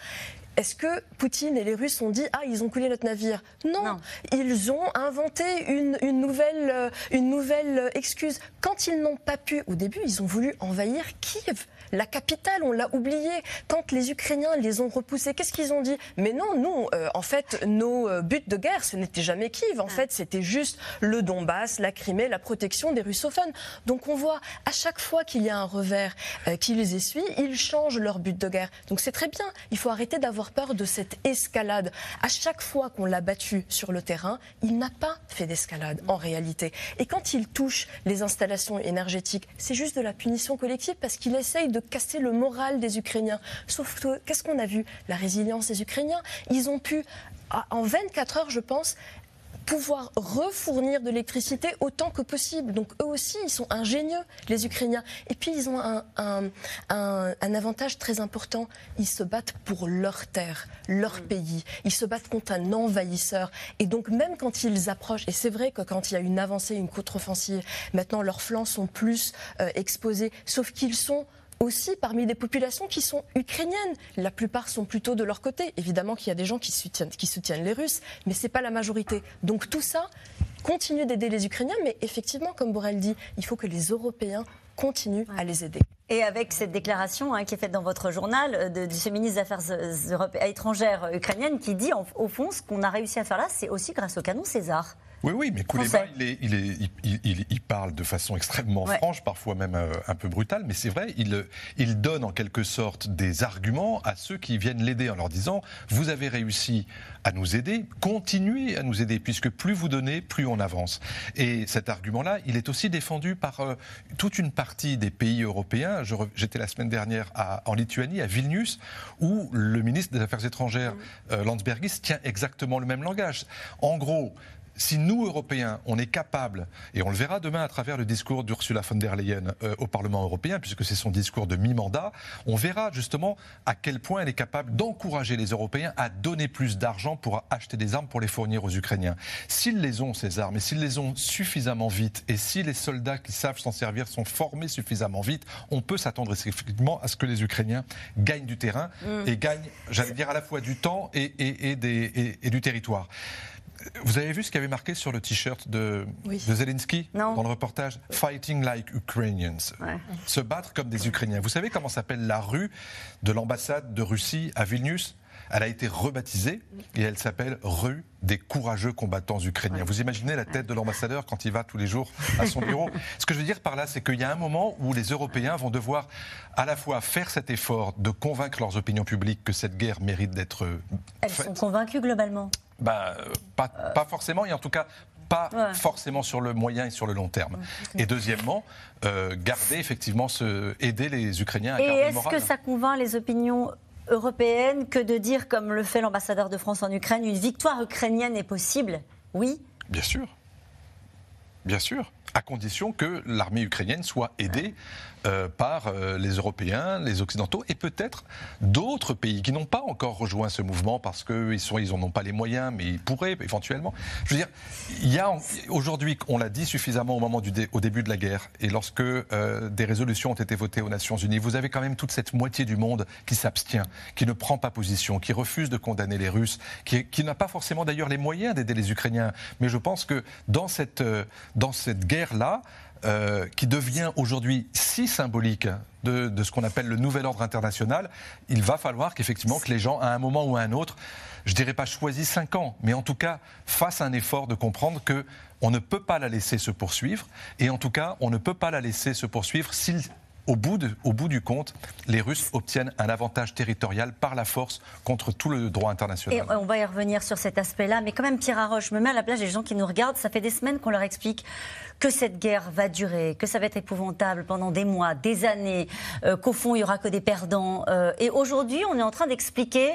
est-ce que Poutine et les Russes ont dit ah ils ont coulé notre navire? Non. ils ont inventé une, nouvelle euh, une nouvelle excuse. Quand ils n'ont pas pu au début, ils ont voulu envahir Kiev la capitale, on l'a oublié. Quand les Ukrainiens les ont repoussés, qu'est-ce qu'ils ont dit? Mais non, nous, euh, en fait, nos euh, buts de guerre, ce n'était jamais Kiev. En fait, c'était juste le Donbass, la Crimée, la protection des russophones. Donc on voit, à chaque fois qu'il y a un revers euh, qui les essuie, ils changent leur but de guerre. Donc c'est très bien. Il faut arrêter d'avoir peur de cette escalade. À chaque fois qu'on l'a battu sur le terrain, il n'a pas fait d'escalade en réalité. Et quand il touche les installations énergétiques, c'est juste de la punition collective parce qu'il essaye de casser le moral des Ukrainiens. Sauf que, qu'est-ce qu'on a vu? La résilience des Ukrainiens. Ils ont pu, en 24 heures, je pense, pouvoir refournir de l'électricité autant que possible. Donc eux aussi, ils sont ingénieux, les Ukrainiens. Et puis ils ont un, un, un, avantage très important. Ils se battent pour leur terre, leur mm. pays. Ils se battent contre un envahisseur. Et donc même quand ils approchent, et c'est vrai que quand il y a une avancée, une contre-offensive, maintenant leurs flancs sont plus euh, exposés, sauf qu'ils sont aussi parmi des populations qui sont ukrainiennes. La plupart sont plutôt de leur côté. Évidemment qu'il y a des gens qui soutiennent, les Russes, mais ce n'est pas la majorité. Donc tout ça continue d'aider les Ukrainiens, mais effectivement, comme Borrell dit, il faut que les Européens continuent à les aider. Et avec cette déclaration hein, qui est faite dans votre journal euh, de, ce ministre des Affaires étrangères ukrainienne qui dit, au fond, ce qu'on a réussi à faire là, c'est aussi grâce au canon César. Oui, oui, mais Kouleba, il, parle de façon extrêmement franche, parfois même euh, un peu brutale, mais c'est vrai, il, donne en quelque sorte des arguments à ceux qui viennent l'aider en leur disant Vous avez réussi à nous aider, continuez à nous aider, puisque plus vous donnez, plus on avance. Et cet argument-là, il est aussi défendu par euh, toute une partie des pays européens. J'étais la semaine dernière en Lituanie, à Vilnius, où le ministre des Affaires étrangères, euh, Landsbergis, tient exactement le même langage. En gros, si nous, Européens, on est capable, et on le verra demain à travers le discours d'Ursula von der Leyen euh, au Parlement européen, puisque c'est son discours de mi-mandat, on verra justement à quel point elle est capable d'encourager les Européens à donner plus d'argent pour acheter des armes pour les fournir aux Ukrainiens. S'ils les ont, ces armes, et s'ils les ont suffisamment vite, et si les soldats qui savent s'en servir sont formés suffisamment vite, on peut s'attendre effectivement à ce que les Ukrainiens gagnent du terrain mm. et gagnent, j'allais dire, à la fois du temps et, et du territoire. Vous avez vu ce qu'il y avait marqué sur le t-shirt de, Zelensky dans le reportage Fighting like Ukrainians. Se battre comme des Ukrainiens. Vous savez comment s'appelle la rue de l'ambassade de Russie à Vilnius? Elle a été rebaptisée et elle s'appelle rue des courageux combattants ukrainiens. Vous imaginez la tête de l'ambassadeur quand il va tous les jours à son bureau? Ce que je veux dire par là, c'est qu'il y a un moment où les Européens vont devoir à la fois faire cet effort de convaincre leurs opinions publiques que cette guerre mérite d'être Elles sont convaincues globalement bah, pas, pas, forcément, et en tout cas pas forcément sur le moyen et sur le long terme. Et deuxièmement, euh, garder effectivement, ce, aider les Ukrainiens à et garder le moral. Et est-ce que ça convainc les opinions européennes que de dire, comme le fait l'ambassadeur de France en Ukraine, une victoire ukrainienne est possible? Oui Bien sûr. Bien sûr, à condition que l'armée ukrainienne soit aidée euh, par euh, les Européens, les Occidentaux et peut-être d'autres pays qui n'ont pas encore rejoint ce mouvement parce qu'ils ils n'en ont pas les moyens, mais ils pourraient éventuellement. Je veux dire, il y a aujourd'hui, on l'a dit suffisamment au moment au début de la guerre et lorsque euh, des résolutions ont été votées aux Nations Unies, vous avez quand même toute cette moitié du monde qui s'abstient, qui ne prend pas position, qui refuse de condamner les Russes, qui, qui n'a pas forcément d'ailleurs les moyens d'aider les Ukrainiens. Mais je pense que dans cette, dans cette guerre-là, euh, qui devient aujourd'hui si symbolique de, ce qu'on appelle le nouvel ordre international, il va falloir qu'effectivement que les gens, à un moment ou à un autre, je dirais pas choisissent cinq ans, mais en tout cas fassent un effort de comprendre que on ne peut pas la laisser se poursuivre, et en tout cas on ne peut pas la laisser se poursuivre s'il au bout, du compte, les Russes obtiennent un avantage territorial par la force contre tout le droit international. Et on va y revenir sur cet aspect-là, mais quand même, Pierre Arroche, me mets à la place des gens qui nous regardent. Ça fait des semaines qu'on leur explique que cette guerre va durer, que ça va être épouvantable pendant des mois, des années, euh, qu'au fond, il n'y aura que des perdants. Euh, et aujourd'hui, on est en train d'expliquer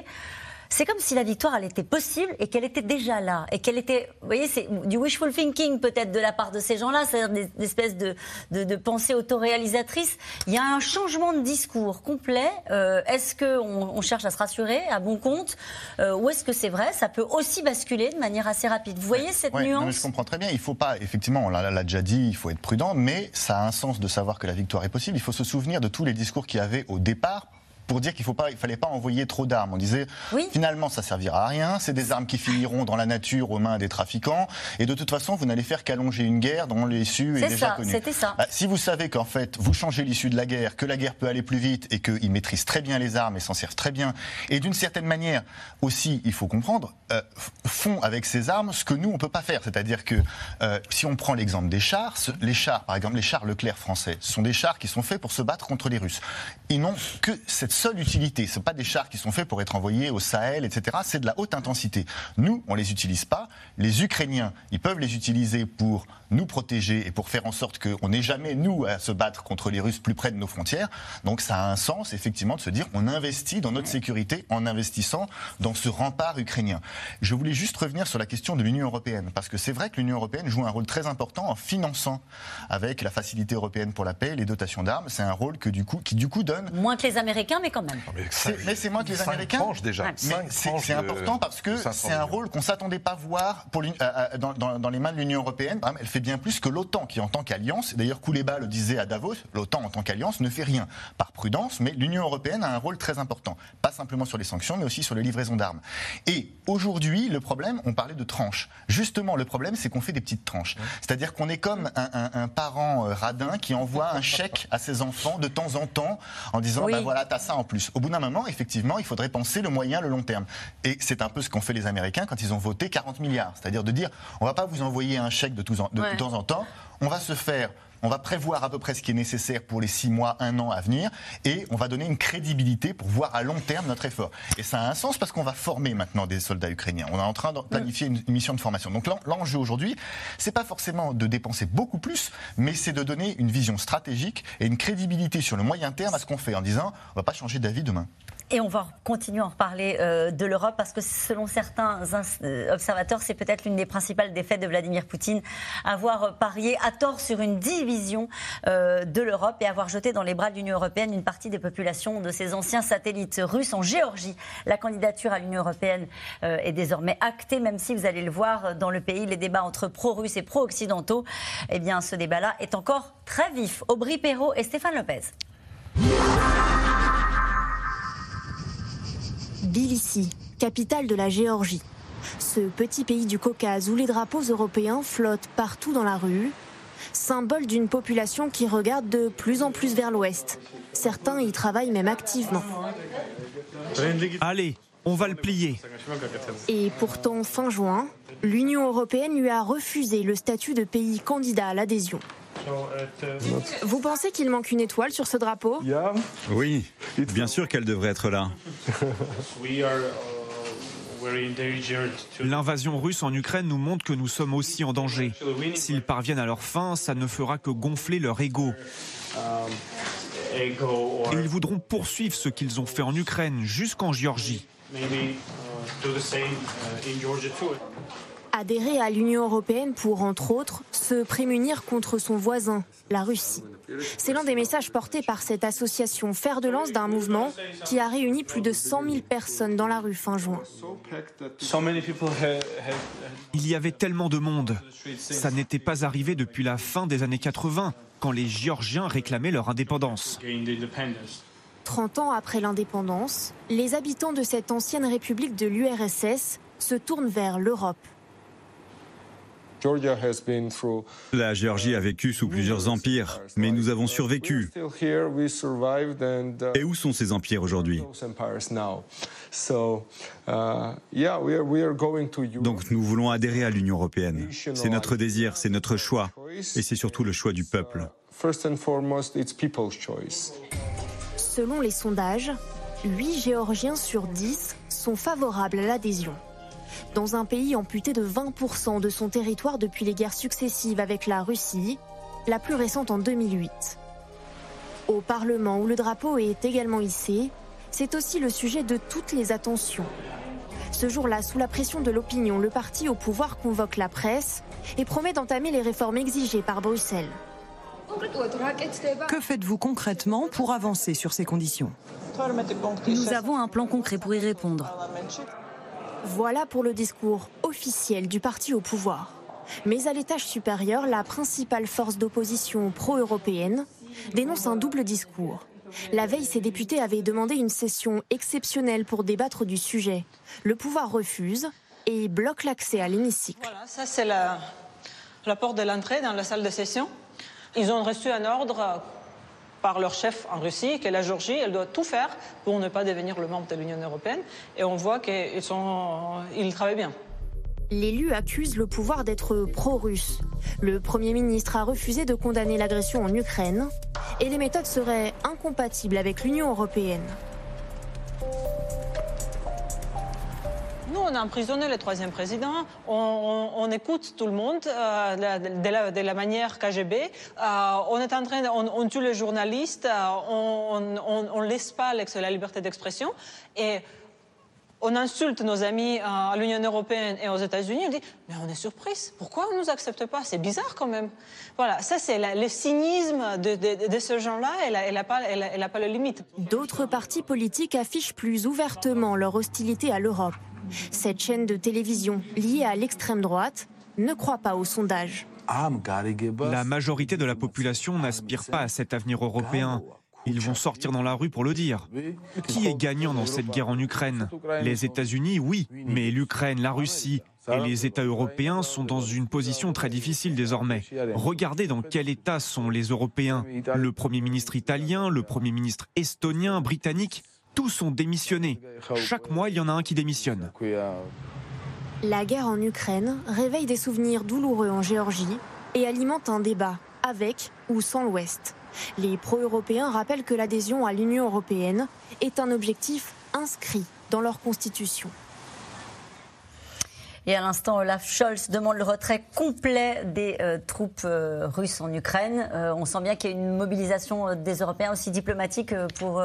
c'est comme si la victoire, elle était possible et qu'elle était déjà là. Et qu'elle était, vous voyez, c'est du wishful thinking peut-être de la part de ces gens-là, c'est-à-dire des, espèces de, de, pensée autoréalisatrice. Il y a un changement de discours complet. Euh, est-ce qu'on on cherche à se rassurer à bon compte euh, Ou est-ce que c'est vrai Ça peut aussi basculer de manière assez rapide. Vous voyez cette nuance Je comprends très bien. Il faut pas, effectivement, on l'a déjà dit, il faut être prudent, mais ça a un sens de savoir que la victoire est possible. Il faut se souvenir de tous les discours qu'il y avait au départ pour dire qu'il ne fallait pas envoyer trop d'armes. On disait finalement ça servira à rien, c'est des armes qui finiront dans la nature aux mains des trafiquants, et de toute façon vous n'allez faire qu'allonger une guerre dont l'issue est, déjà connue. C'était ça. Bah, si vous savez qu'en fait vous changez l'issue de la guerre, que la guerre peut aller plus vite et qu'ils maîtrisent très bien les armes et s'en servent très bien, et d'une certaine manière aussi il faut comprendre, euh, font avec ces armes ce que nous on peut pas faire, c'est-à-dire que euh, si on prend l'exemple des chars, les chars par exemple les chars Leclerc français, ce sont des chars qui sont faits pour se battre contre les Russes. Ils n'ont que cette seule utilité. Ce pas des chars qui sont faits pour être envoyés au Sahel, etc. C'est de la haute intensité. Nous, on les utilise pas. Les Ukrainiens, ils peuvent les utiliser pour nous protéger et pour faire en sorte qu'on n'ait jamais, nous, à se battre contre les Russes plus près de nos frontières. Donc ça a un sens, effectivement, de se dire on investit dans notre sécurité en investissant dans ce rempart ukrainien. Je voulais juste revenir sur la question de l'Union européenne, parce que c'est vrai que l'Union européenne joue un rôle très important en finançant, avec la Facilité européenne pour la paix, les dotations d'armes. C'est un rôle que, du coup, qui, du coup, donne... Moins que les Américains, mais quand même. Mais c'est moins que les Américains. déjà. C'est important parce que c'est un rôle qu'on s'attendait pas voir pour euh, euh, dans, dans, dans, les mains de l'Union européenne. Elle fait bien plus que l'OTAN, qui en tant qu'alliance, d'ailleurs Kouleba le disait à Davos, l'OTAN en tant qu'alliance ne fait rien par prudence, mais l'Union européenne a un rôle très important, pas simplement sur les sanctions, mais aussi sur les livraisons d'armes. Et aujourd'hui, le problème, on parlait de tranches. Justement, le problème, c'est qu'on fait des petites tranches. C'est-à-dire qu'on est comme un, parent euh, radin qui envoie un chèque à ses enfants de temps en temps en disant, ben voilà, t'as ça en plus. Au bout d'un moment, effectivement, il faudrait penser le moyen, le long terme. Et c'est un peu ce qu'ont fait les Américains quand ils ont voté 40 milliards. C'est-à-dire de dire, on va pas vous envoyer un chèque de, temps en temps, on va se faire on va prévoir à peu près ce qui est nécessaire pour les six mois, un an à venir, et on va donner une crédibilité pour voir à long terme notre effort. Et ça a un sens parce qu'on va former maintenant des soldats ukrainiens. On est en train de planifier une, mission de formation. Donc l'enjeu aujourd'hui, c'est pas forcément de dépenser beaucoup plus, mais c'est de donner une vision stratégique et une crédibilité sur le moyen terme à ce qu'on fait, en disant on va pas changer d'avis demain. Et on va continuer à en reparler euh, de l'Europe parce que selon certains euh, observateurs, c'est peut-être l'une des principales défaites de Vladimir Poutine, avoir parié à tort sur une division euh, de l'Europe et avoir jeté dans les bras de l'Union européenne une partie des populations de ses anciens satellites russes en Géorgie. La candidature à l'Union européenne est désormais actée, même si vous allez le voir dans le pays, les débats entre pro-russes et pro-occidentaux, eh bien ce débat-là est encore très vif. Aubry Perrault et Stéphane Lopez. Tbilissi, capitale de la Géorgie. Ce petit pays du Caucase où les drapeaux européens flottent partout dans la rue, symbole d'une population qui regarde de plus en plus vers l'ouest. Certains y travaillent même activement. Allez, On va le plier. Et pourtant, fin juin, l'Union européenne lui a refusé le statut de pays candidat à l'adhésion. Vous pensez qu'il manque une étoile sur ce drapeau? Oui, bien sûr qu'elle devrait être là. L'invasion russe en Ukraine nous montre que nous sommes aussi en danger. S'ils parviennent à leur fin, ça ne fera que gonfler leur ego. Et ils voudront poursuivre ce qu'ils ont fait en Ukraine jusqu'en Géorgie. Adhérer à l'Union européenne pour, entre autres, se prémunir contre son voisin, la Russie. C'est l'un des messages portés par cette association fer de lance d'un mouvement qui a réuni plus de 100 000 personnes dans la rue fin juin. Il y avait tellement de monde. Ça n'était pas arrivé depuis la fin des années 80, quand les Géorgiens réclamaient leur indépendance. 30 ans après l'indépendance, les habitants de cette ancienne république de l'URSS se tournent vers l'Europe. La Géorgie a vécu sous plusieurs empires, mais nous avons survécu. Et où sont ces empires aujourd'hui? Donc nous voulons adhérer à l'Union européenne. C'est notre désir, c'est notre choix, et c'est surtout le choix du peuple. Selon les sondages, 8 Géorgiens sur 10 sont favorables à l'adhésion dans un pays amputé de 20% de son territoire depuis les guerres successives avec la Russie, la plus récente en 2008. Au Parlement où le drapeau est également hissé, c'est aussi le sujet de toutes les attentions. Ce jour-là, sous la pression de l'opinion, le parti au pouvoir convoque la presse et promet d'entamer les réformes exigées par Bruxelles. Que faites-vous concrètement pour avancer sur ces conditions? Nous avons un plan concret pour y répondre. Voilà pour le discours officiel du parti au pouvoir. Mais à l'étage supérieur, la principale force d'opposition pro-européenne dénonce un double discours. La veille, ses députés avaient demandé une session exceptionnelle pour débattre du sujet. Le pouvoir refuse et bloque l'accès à l'hémicycle. Voilà, ça c'est la, porte de l'entrée dans la salle de session. Ils ont reçu un ordre par leur chef en Russie, que la Géorgie, elle doit tout faire pour ne pas devenir le membre de l'Union européenne. Et on voit qu'ils travaillent bien. L'élu accuse le pouvoir d'être pro-russe. Le Premier ministre a refusé de condamner l'agression en Ukraine et les méthodes seraient incompatibles avec l'Union européenne. Nous, on a emprisonné le troisième président, on, écoute tout le monde euh, de, la, manière KGB, euh, on est en train, on, tue les journalistes, euh, on ne laisse pas la liberté d'expression. Et on insulte nos amis à l'Union européenne et aux États-Unis, on dit mais on est surprise, pourquoi on nous accepte pas? C'est bizarre quand même. Voilà, ça c'est le cynisme de, ce genre-là, elle n'a pas, elle, pas de limite. D'autres partis politiques affichent plus ouvertement leur hostilité à l'Europe. Cette chaîne de télévision liée à l'extrême droite ne croit pas au sondage. La majorité de la population n'aspire pas à cet avenir européen. Ils vont sortir dans la rue pour le dire. Qui est gagnant dans cette guerre en Ukraine? Les États-Unis, oui, mais l'Ukraine, la Russie et les États européens sont dans une position très difficile désormais. Regardez dans quel état sont les Européens. Le Premier ministre italien, le Premier ministre estonien, britannique, tous ont démissionné. Chaque mois, il y en a un qui démissionne. La guerre en Ukraine réveille des souvenirs douloureux en Géorgie et alimente un débat avec ou sans l'Ouest. Les pro-européens rappellent que l'adhésion à l'Union européenne est un objectif inscrit dans leur constitution. Et à l'instant, Olaf Scholz demande le retrait complet des euh, troupes euh, russes en Ukraine. Euh, on sent bien qu'il y a une mobilisation des Européens aussi diplomatique pour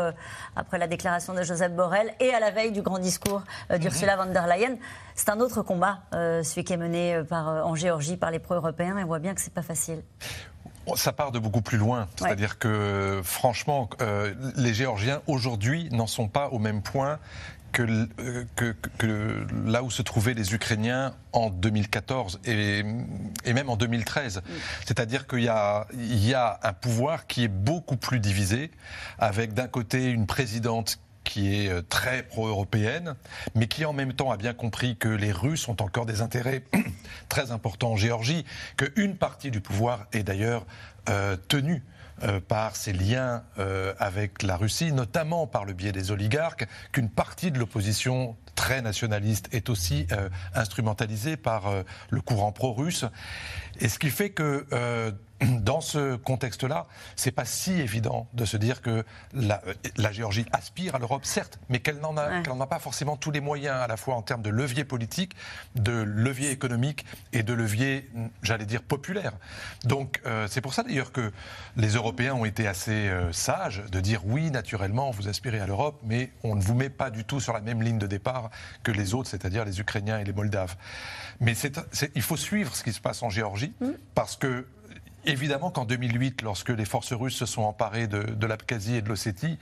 après la déclaration de Joseph Borrell et à la veille du grand discours d'Ursula von der Leyen. C'est un autre combat, celui qui est mené par, en Géorgie par les pro-européens. Et on voit bien que c'est pas facile. Ça part de beaucoup plus loin. C'est-à-dire que, franchement, les Géorgiens, aujourd'hui, n'en sont pas au même point que, que, là où se trouvaient les Ukrainiens en 2014 et, et même en 2013. C'est-à-dire qu'il y, y a, un pouvoir qui est beaucoup plus divisé, avec d'un côté une présidente qui est euh, très pro-européenne, mais qui en même temps a bien compris que les Russes ont encore des intérêts très importants en Géorgie, qu'une partie du pouvoir est d'ailleurs euh, tenue euh, par ses liens euh, avec la Russie, notamment par le biais des oligarques, qu'une partie de l'opposition très nationaliste, est aussi instrumentalisé par le courant pro-russe. Et ce qui fait que dans ce contexte-là, c'est pas si évident de se dire que la, Géorgie aspire à l'Europe, certes, mais qu'elle n'en a, a, pas forcément tous les moyens, à la fois en termes de levier politique, de levier économique et de levier, j'allais dire, populaire. Donc euh, c'est pour ça d'ailleurs que les Européens ont été assez euh, sages de dire oui, naturellement, vous aspirez à l'Europe, mais on ne vous met pas du tout sur la même ligne de départ que les autres, c'est-à-dire les Ukrainiens et les Moldaves. Mais il faut suivre ce qui se passe en Géorgie, mmh. parce que Évidemment qu'en 2008, lorsque les forces russes se sont emparées de, de l'Abkhazie et de l'Ossétie,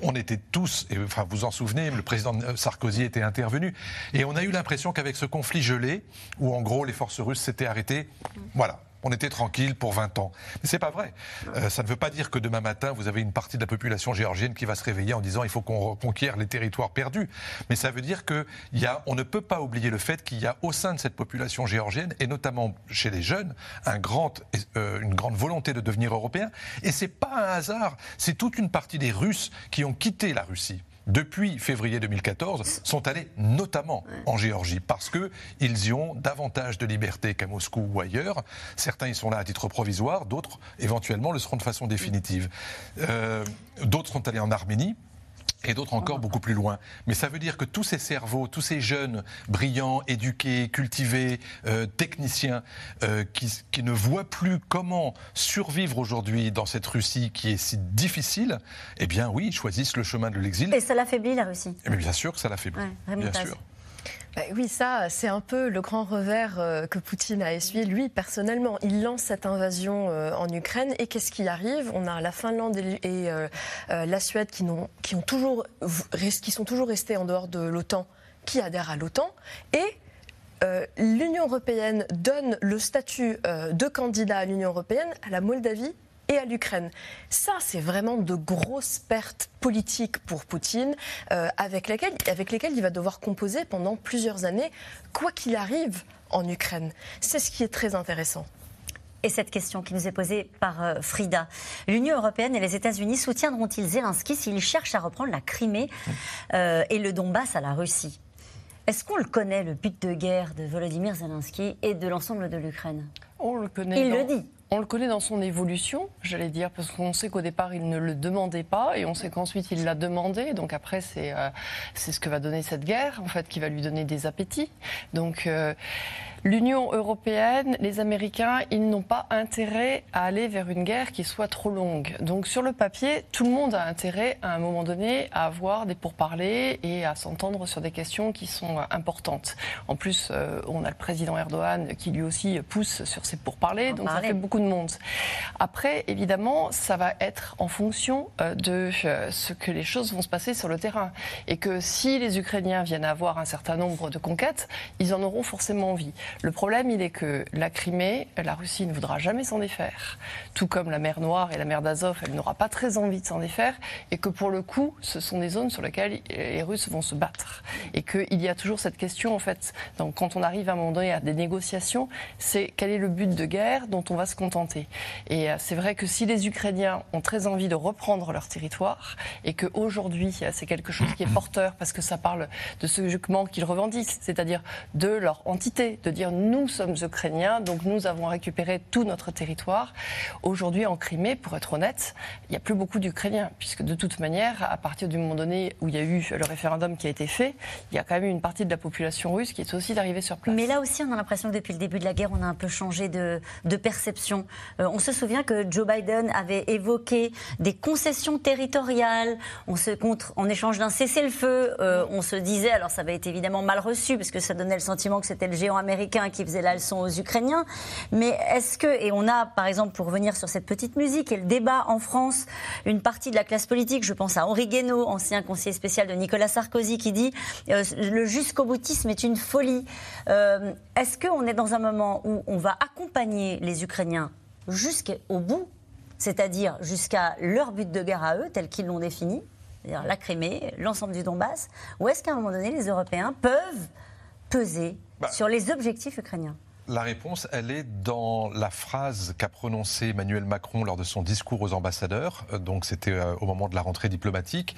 on était tous, et, enfin vous en souvenez, le président Sarkozy était intervenu, et on a eu l'impression qu'avec ce conflit gelé, où en gros les forces russes s'étaient arrêtées, voilà, on était tranquille pour 20 ans. Mais c'est pas vrai. Euh, ça ne veut pas dire que demain matin, vous avez une partie de la population géorgienne qui va se réveiller en disant il faut qu'on reconquiert les territoires perdus. Mais ça veut dire que y a, on ne peut pas oublier le fait qu'il y a au sein de cette population géorgienne, et notamment chez les jeunes, euh, une grande volonté de devenir européen. Et c'est pas un hasard. C'est toute une partie des Russes qui ont quitté la Russie depuis février 2014, sont allés notamment en Géorgie parce qu'ils y ont davantage de liberté qu'à Moscou ou ailleurs. Certains y sont là à titre provisoire, d'autres éventuellement le seront de façon définitive. Euh, d'autres sont allés en Arménie et d'autres encore beaucoup plus loin. Mais ça veut dire que tous ces cerveaux, tous ces jeunes brillants, éduqués, cultivés, euh, techniciens, euh, qui, ne voient plus comment survivre aujourd'hui dans cette Russie qui est si difficile, eh bien oui, ils choisissent le chemin de l'exil. Et ça l'affaiblit, la Russie Mais bien sûr que ça l'affaiblit. bien sûr. Bah oui, ça, c'est un peu le grand revers euh, que Poutine a essuyé, lui, personnellement. Il lance cette invasion euh, en Ukraine et qu'est-ce qui arrive? On a la Finlande et, euh, la Suède qui, ont, toujours, qui sont toujours restés en dehors de l'OTAN, qui adhèrent à l'OTAN. Et l'Union européenne donne le statut de candidat à l'Union européenne à la Moldavie et à l'Ukraine. Ça, c'est vraiment de grosses pertes politiques pour Poutine, euh, avec, lesquelles, avec lesquelles il va devoir composer pendant plusieurs années, quoi qu'il arrive en Ukraine. C'est ce qui est très intéressant. Et cette question qui nous est posée par euh, Frida. L'Union européenne et les États-Unis soutiendront-ils Zelensky s'il cherche à reprendre la Crimée euh, et le Donbass à la Russie? Est-ce qu'on le connaît, le but de guerre de Volodymyr Zelensky et de l'ensemble de l'Ukraine? On le connaît. Il le dit. On le connaît dans son évolution, j'allais dire, parce qu'on sait qu'au départ, il ne le demandait pas, et on sait qu'ensuite, il l'a demandé. Donc après, c'est euh, ce que va donner cette guerre, en fait, qui va lui donner des appétits. Donc... Euh, L'Union européenne, les Américains, ils n'ont pas intérêt à aller vers une guerre qui soit trop longue. Donc sur le papier, tout le monde a intérêt à un moment donné à avoir des pourparlers et à s'entendre sur des questions qui sont importantes. En plus, euh, on a le président Erdogan qui lui aussi pousse sur ces pourparlers, donc ça fait beaucoup de monde. Après, évidemment, ça va être en fonction euh, de euh, ce que les choses vont se passer sur le terrain. Et que si les Ukrainiens viennent avoir un certain nombre de conquêtes, ils en auront forcément envie. Le problème, il est que la Crimée, la Russie ne voudra jamais s'en défaire. Tout comme la mer Noire et la mer d'Azov, elle n'aura pas très envie de s'en défaire. Et que pour le coup, ce sont des zones sur lesquelles les Russes vont se battre. Et qu'il y a toujours cette question, en fait, quand on arrive à un moment donné à des négociations, c'est quel est le but de guerre dont on va se contenter? Et euh, c'est vrai que si les Ukrainiens ont très envie de reprendre leur territoire, et qu'aujourd'hui, c'est quelque chose qui est porteur, parce que ça parle de ce jugement qu'ils revendiquent, c'est-à-dire de leur entité, de dire nous sommes ukrainiens, donc nous avons récupéré tout notre territoire. Aujourd'hui, en Crimée, pour être honnête, il n'y a plus beaucoup d'Ukrainiens, puisque de toute manière, à partir du moment donné où il y a eu le référendum qui a été fait, il y a quand même une partie de la population russe qui est aussi d'arriver sur place. Mais là aussi, on a l'impression que depuis le début de la guerre, on a un peu changé de, perception. Euh, on se souvient que Joe Biden avait évoqué des concessions territoriales, en échange d'un cessez-le-feu. Euh, on se disait, alors ça avait été évidemment mal reçu, parce que ça donnait le sentiment que c'était le géant américain qui faisait la leçon aux Ukrainiens. Mais est-ce que, et on a par exemple, pour revenir sur cette petite musique et le débat en France, une partie de la classe politique, je pense à Henri Guénaud, ancien conseiller spécial de Nicolas Sarkozy, qui dit euh, le jusqu'au boutisme est une folie. Est-ce qu'on est dans un moment où on va accompagner les Ukrainiens jusqu'au bout, c'est-à-dire jusqu'à leur but de guerre à eux, tel qu'ils l'ont défini, c'est-à-dire la Crimée, l'ensemble du Donbass, ou est-ce qu'à un moment donné, les Européens peuvent peser bah. sur les objectifs ukrainiens? La réponse, elle est dans la phrase qu'a prononcée Emmanuel Macron lors de son discours aux ambassadeurs. Euh, donc, c'était euh, au moment de la rentrée diplomatique.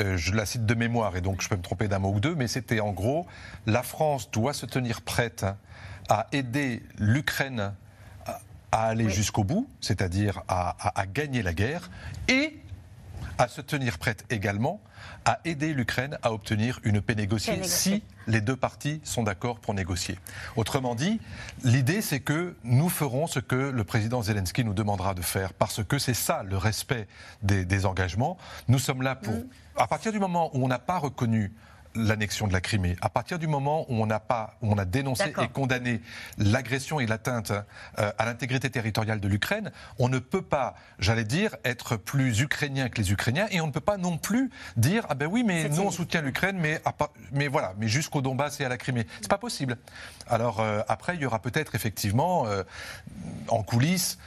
euh, je la cite de mémoire et donc je peux me tromper d'un mot ou deux, mais c'était en gros, la France doit se tenir prête à aider l'Ukraine à aller jusqu'au bout, c'est-à-dire à, gagner la guerre, et à se tenir prête également à aider l'Ukraine à obtenir une paix négociée, si les deux parties sont d'accord pour négocier. Autrement dit, l'idée c'est que nous ferons ce que le président Zelensky nous demandera de faire, parce que c'est ça le respect des, engagements. Nous sommes là pour... Mm. À partir du moment où on n'a pas reconnu l'annexion de la Crimée. À partir du moment où on n'a pas, on a dénoncé et condamné l'agression et l'atteinte euh, à l'intégrité territoriale de l'Ukraine, on ne peut pas, j'allais dire, être plus ukrainien que les Ukrainiens et on ne peut pas non plus dire ah ben oui mais nous on soutient l'Ukraine mais mais voilà mais jusqu'au Donbass et à la Crimée. C'est pas possible. Alors euh, après il y aura peut-être effectivement euh, en coulisses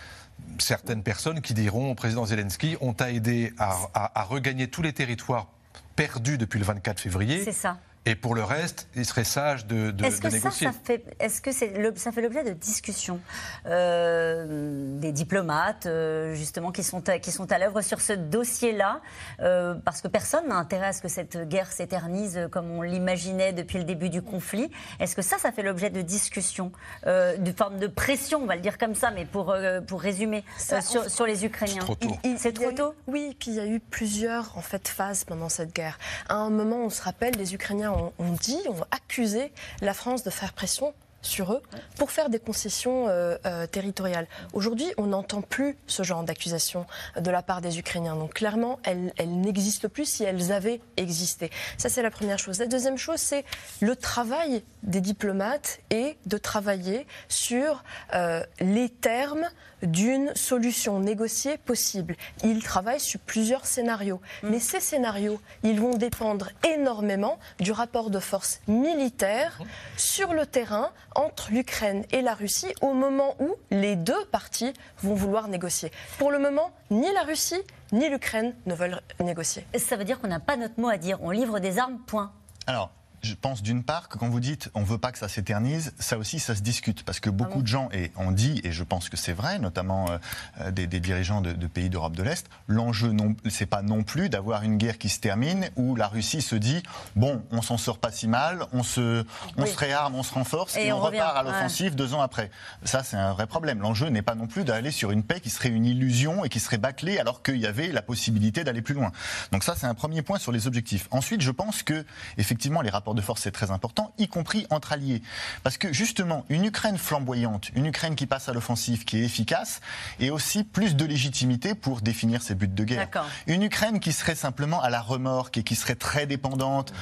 certaines personnes qui diront au président Zelensky on t'a aidé à regagner tous les territoires perdu depuis le 24 février. C'est ça. Et pour le reste, il serait sage de, de, est-ce que négocier. Ça, ça fait, est-ce que c'est ça fait l'objet de discussions euh, des diplomates, euh, justement, qui sont, à, qui sont à l'œuvre sur ce dossier-là euh, Parce que personne n'a intérêt à ce que cette guerre s'éternise comme on l'imaginait depuis le début du conflit. Est-ce que ça, ça fait l'objet de discussions, de forme de pression, on va le dire comme ça, mais pour, pour résumer, sur, sur, les Ukrainiens C'est trop tôt. C'est trop tôt? Oui, puis il y a eu plusieurs en fait, phases pendant cette guerre. À un moment, on se rappelle, les Ukrainiens on, dit, on va accuser la France de faire pression sur eux pour faire des concessions euh, euh, territoriales. Aujourd'hui, on n'entend plus ce genre d'accusation de la part des Ukrainiens. Donc clairement, elles, n'existent plus si elles avaient existé. Ça, c'est la première chose. La deuxième chose, c'est le travail des diplomates et de travailler sur euh, les termes d'une solution négociée possible. Ils travaillent sur plusieurs scénarios. Mm. Mais ces scénarios, ils vont dépendre énormément du rapport de force militaire mm. sur le terrain entre l'Ukraine et la Russie au moment où les deux parties vont vouloir négocier. Pour le moment, ni la Russie ni l'Ukraine ne veulent négocier. Ça veut dire qu'on n'a pas notre mot à dire. On livre des armes, point. Alors, je pense d'une part que quand vous dites on veut pas que ça s'éternise, ça aussi ça se discute parce que beaucoup ah de gens et on dit et je pense que c'est vrai, notamment euh, euh, des, dirigeants de, pays d'Europe de l'Est, l'enjeu non c'est pas non plus d'avoir une guerre qui se termine où la Russie se dit bon on s'en sort pas si mal, on se on se réarme, on se renforce et, on, repart à l'offensive deux ans après. Ça c'est un vrai problème. L'enjeu n'est pas non plus d'aller sur une paix qui serait une illusion et qui serait bâclée alors qu'il y avait la possibilité d'aller plus loin. Donc ça c'est un premier point sur les objectifs. Ensuite je pense que effectivement les rapports de force, c'est très important, y compris entre alliés. Parce que justement, une Ukraine flamboyante, une Ukraine qui passe à l'offensive, qui est efficace, et aussi plus de légitimité pour définir ses buts de guerre. Une Ukraine qui serait simplement à la remorque et qui serait très dépendante,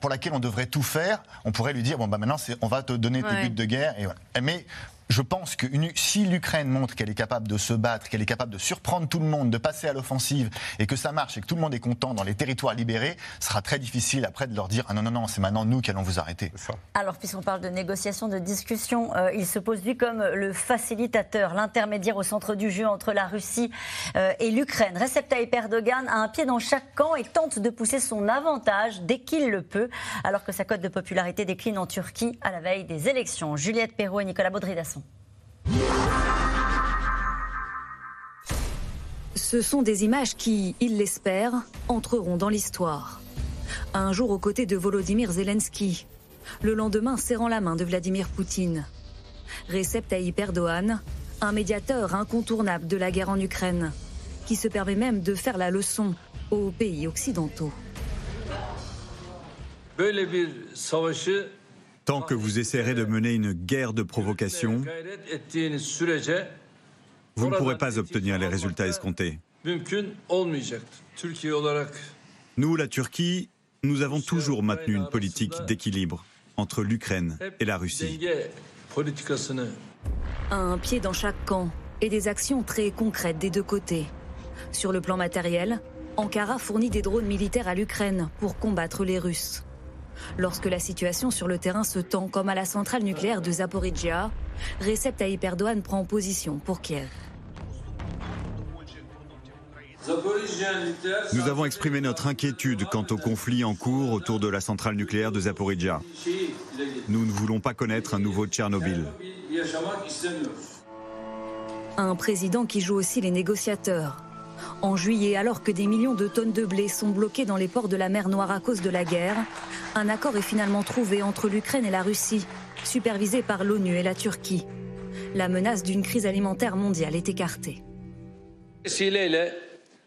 pour laquelle on devrait tout faire, on pourrait lui dire, bon, bah maintenant, on va te donner tes buts de guerre. Et Mais je pense que si l'Ukraine montre qu'elle est capable de se battre, qu'elle est capable de surprendre tout le monde, de passer à l'offensive, et que ça marche et que tout le monde est content dans les territoires libérés, ce sera très difficile après de leur dire ah non non non c'est maintenant nous qui allons vous arrêter. Alors puisqu'on parle de négociation, de discussion, euh, il se pose lui comme le facilitateur, l'intermédiaire au centre du jeu entre la Russie euh, et l'Ukraine. Recep Tayyip Erdogan a un pied dans chaque camp et tente de pousser son avantage dès qu'il le peut, alors que sa cote de popularité décline en Turquie à la veille des élections. Juliette Perrault et Nicolas Baudry-Dasson. Ce sont des images qui, il l'espère, entreront dans l'histoire. Un jour aux côtés de Volodymyr Zelensky, le lendemain serrant la main de Vladimir Poutine. Recep Tayyip Erdogan, un médiateur incontournable de la guerre en Ukraine, qui se permet même de faire la leçon aux pays occidentaux. Tant que vous essaierez de mener une guerre de provocation, vous ne pourrez pas obtenir les résultats escomptés. Nous, la Turquie, nous avons toujours maintenu une politique d'équilibre entre l'Ukraine et la Russie. Un pied dans chaque camp et des actions très concrètes des deux côtés. Sur le plan matériel, Ankara fournit des drones militaires à l'Ukraine pour combattre les Russes. Lorsque la situation sur le terrain se tend, comme à la centrale nucléaire de Zaporizhia, Recep Tayyip Erdogan prend position pour Kiev. Nous avons exprimé notre inquiétude quant au conflit en cours autour de la centrale nucléaire de Zaporizhia. Nous ne voulons pas connaître un nouveau Tchernobyl. Un président qui joue aussi les négociateurs. En juillet, alors que des millions de tonnes de blé sont bloquées dans les ports de la mer Noire à cause de la guerre, un accord est finalement trouvé entre l'Ukraine et la Russie, supervisé par l'ONU et la Turquie. La menace d'une crise alimentaire mondiale est écartée.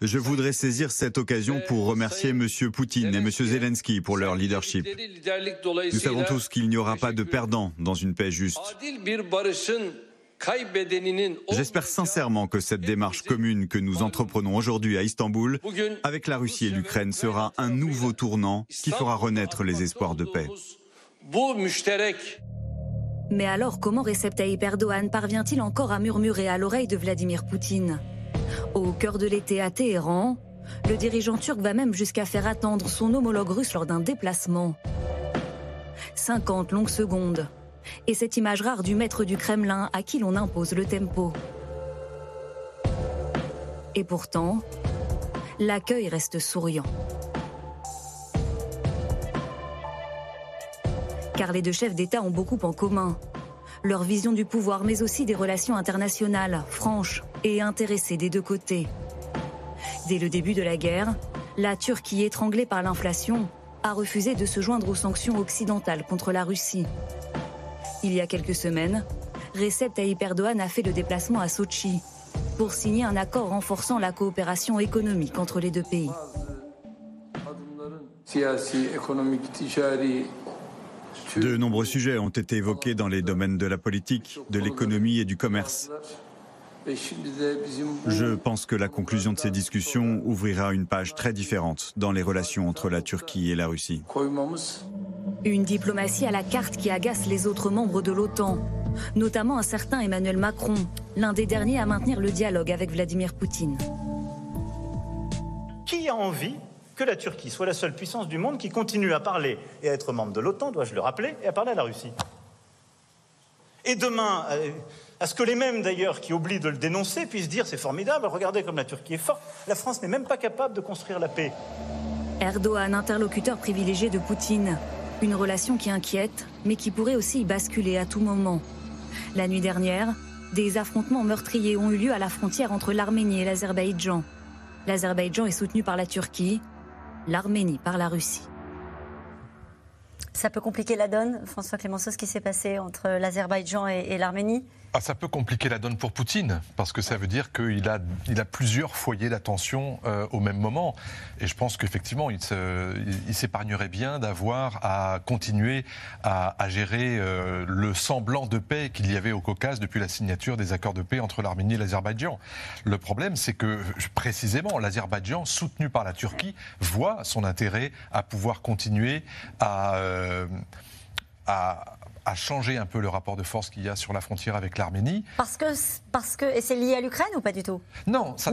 Je voudrais saisir cette occasion pour remercier M. Poutine et M. Zelensky pour leur leadership. Nous savons tous qu'il n'y aura pas de perdants dans une paix juste. J'espère sincèrement que cette démarche commune que nous entreprenons aujourd'hui à Istanbul avec la Russie et l'Ukraine sera un nouveau tournant qui fera renaître les espoirs de paix. Mais alors comment Recep Tayyip Erdogan parvient-il encore à murmurer à l'oreille de Vladimir Poutine? Au cœur de l'été à Téhéran, le dirigeant turc va même jusqu'à faire attendre son homologue russe lors d'un déplacement. 50 longues secondes et cette image rare du maître du Kremlin à qui l'on impose le tempo. Et pourtant, l'accueil reste souriant. Car les deux chefs d'État ont beaucoup en commun. Leur vision du pouvoir, mais aussi des relations internationales, franches et intéressées des deux côtés. Dès le début de la guerre, la Turquie, étranglée par l'inflation, a refusé de se joindre aux sanctions occidentales contre la Russie. Il y a quelques semaines, Recep Tayyip Erdogan a fait le déplacement à Sochi pour signer un accord renforçant la coopération économique entre les deux pays. De nombreux sujets ont été évoqués dans les domaines de la politique, de l'économie et du commerce. Je pense que la conclusion de ces discussions ouvrira une page très différente dans les relations entre la Turquie et la Russie. Une diplomatie à la carte qui agace les autres membres de l'OTAN, notamment un certain Emmanuel Macron, l'un des derniers à maintenir le dialogue avec Vladimir Poutine. Qui a envie que la Turquie soit la seule puissance du monde qui continue à parler et à être membre de l'OTAN, dois-je le rappeler, et à parler à la Russie? Et demain, euh, à ce que les mêmes d'ailleurs qui oublient de le dénoncer puissent dire c'est formidable, regardez comme la Turquie est forte, la France n'est même pas capable de construire la paix. Erdogan, interlocuteur privilégié de Poutine, une relation qui inquiète, mais qui pourrait aussi y basculer à tout moment. La nuit dernière, des affrontements meurtriers ont eu lieu à la frontière entre l'Arménie et l'Azerbaïdjan. L'Azerbaïdjan est soutenu par la Turquie, l'Arménie par la Russie. Ça peut compliquer la donne, François Clémenceau, ce qui s'est passé entre l'Azerbaïdjan et, l'Arménie? Ah, ça peut compliquer la donne pour Poutine, parce que ça veut dire qu'il a, plusieurs foyers d'attention euh, au même moment. Et je pense qu'effectivement, il, s'épargnerait bien d'avoir à continuer à, gérer euh, le semblant de paix qu'il y avait au Caucase depuis la signature des accords de paix entre l'Arménie et l'Azerbaïdjan. Le problème, c'est que précisément, l'Azerbaïdjan, soutenu par la Turquie, voit son intérêt à pouvoir continuer à, euh, à a changé un peu le rapport de force qu'il y a sur la frontière avec l'Arménie. Parce que, parce que, et c'est lié à l'Ukraine ou pas du tout? Non, ça,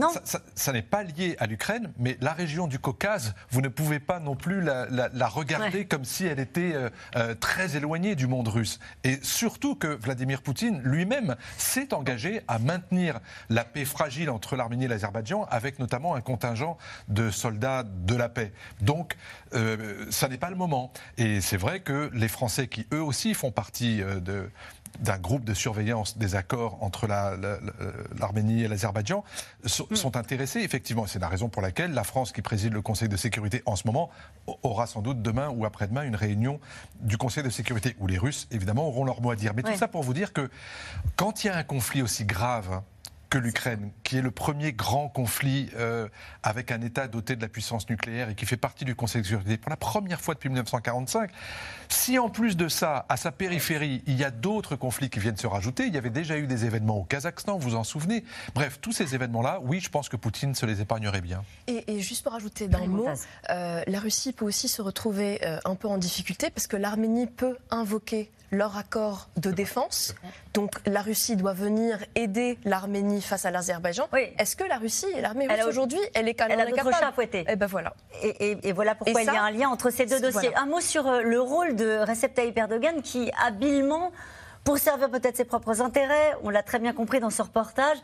ça, n'est pas lié à l'Ukraine, mais la région du Caucase, vous ne pouvez pas non plus la, regarder comme si elle était euh, euh, très éloignée du monde russe. Et surtout que Vladimir Poutine lui-même s'est engagé à maintenir la paix fragile entre l'Arménie et l'Azerbaïdjan, avec notamment un contingent de soldats de la paix. Donc, euh, ça n'est pas le moment. Et c'est vrai que les Français qui eux aussi font partie euh, de, d'un groupe de surveillance des accords entre l'Arménie et l'Azerbaïdjan mm. sont, intéressés, effectivement. C'est la raison pour laquelle la France, qui préside le Conseil de sécurité en ce moment, aura sans doute demain ou après-demain une réunion du Conseil de sécurité, où les Russes, évidemment, auront leur mot à dire. Mais tout ça pour vous dire que quand il y a un conflit aussi grave, que l'Ukraine, qui est le premier grand conflit euh, avec un État doté de la puissance nucléaire et qui fait partie du Conseil de sécurité. Pour la première fois depuis 1945, si en plus de ça, à sa périphérie, il y a d'autres conflits qui viennent se rajouter, il y avait déjà eu des événements au Kazakhstan, vous vous en souvenez. Bref, tous ces événements-là, oui, je pense que Poutine se les épargnerait bien. Et, juste pour ajouter d'un mot, euh, la Russie peut aussi se retrouver euh, un peu en difficulté parce que l'Arménie peut invoquer leur accord de défense. Donc la Russie doit venir aider l'Arménie face à l'Azerbaïdjan. Est-ce que la Russie et l'armée russe aujourd'hui, elle est elle a capable chat à Et ben voilà. Et, voilà pourquoi il y a un lien entre ces deux dossiers. Un mot sur euh, le rôle de Recep Tayyip Erdogan qui habilement pour servir peut-être ses propres intérêts, on l'a très bien compris dans ce reportage,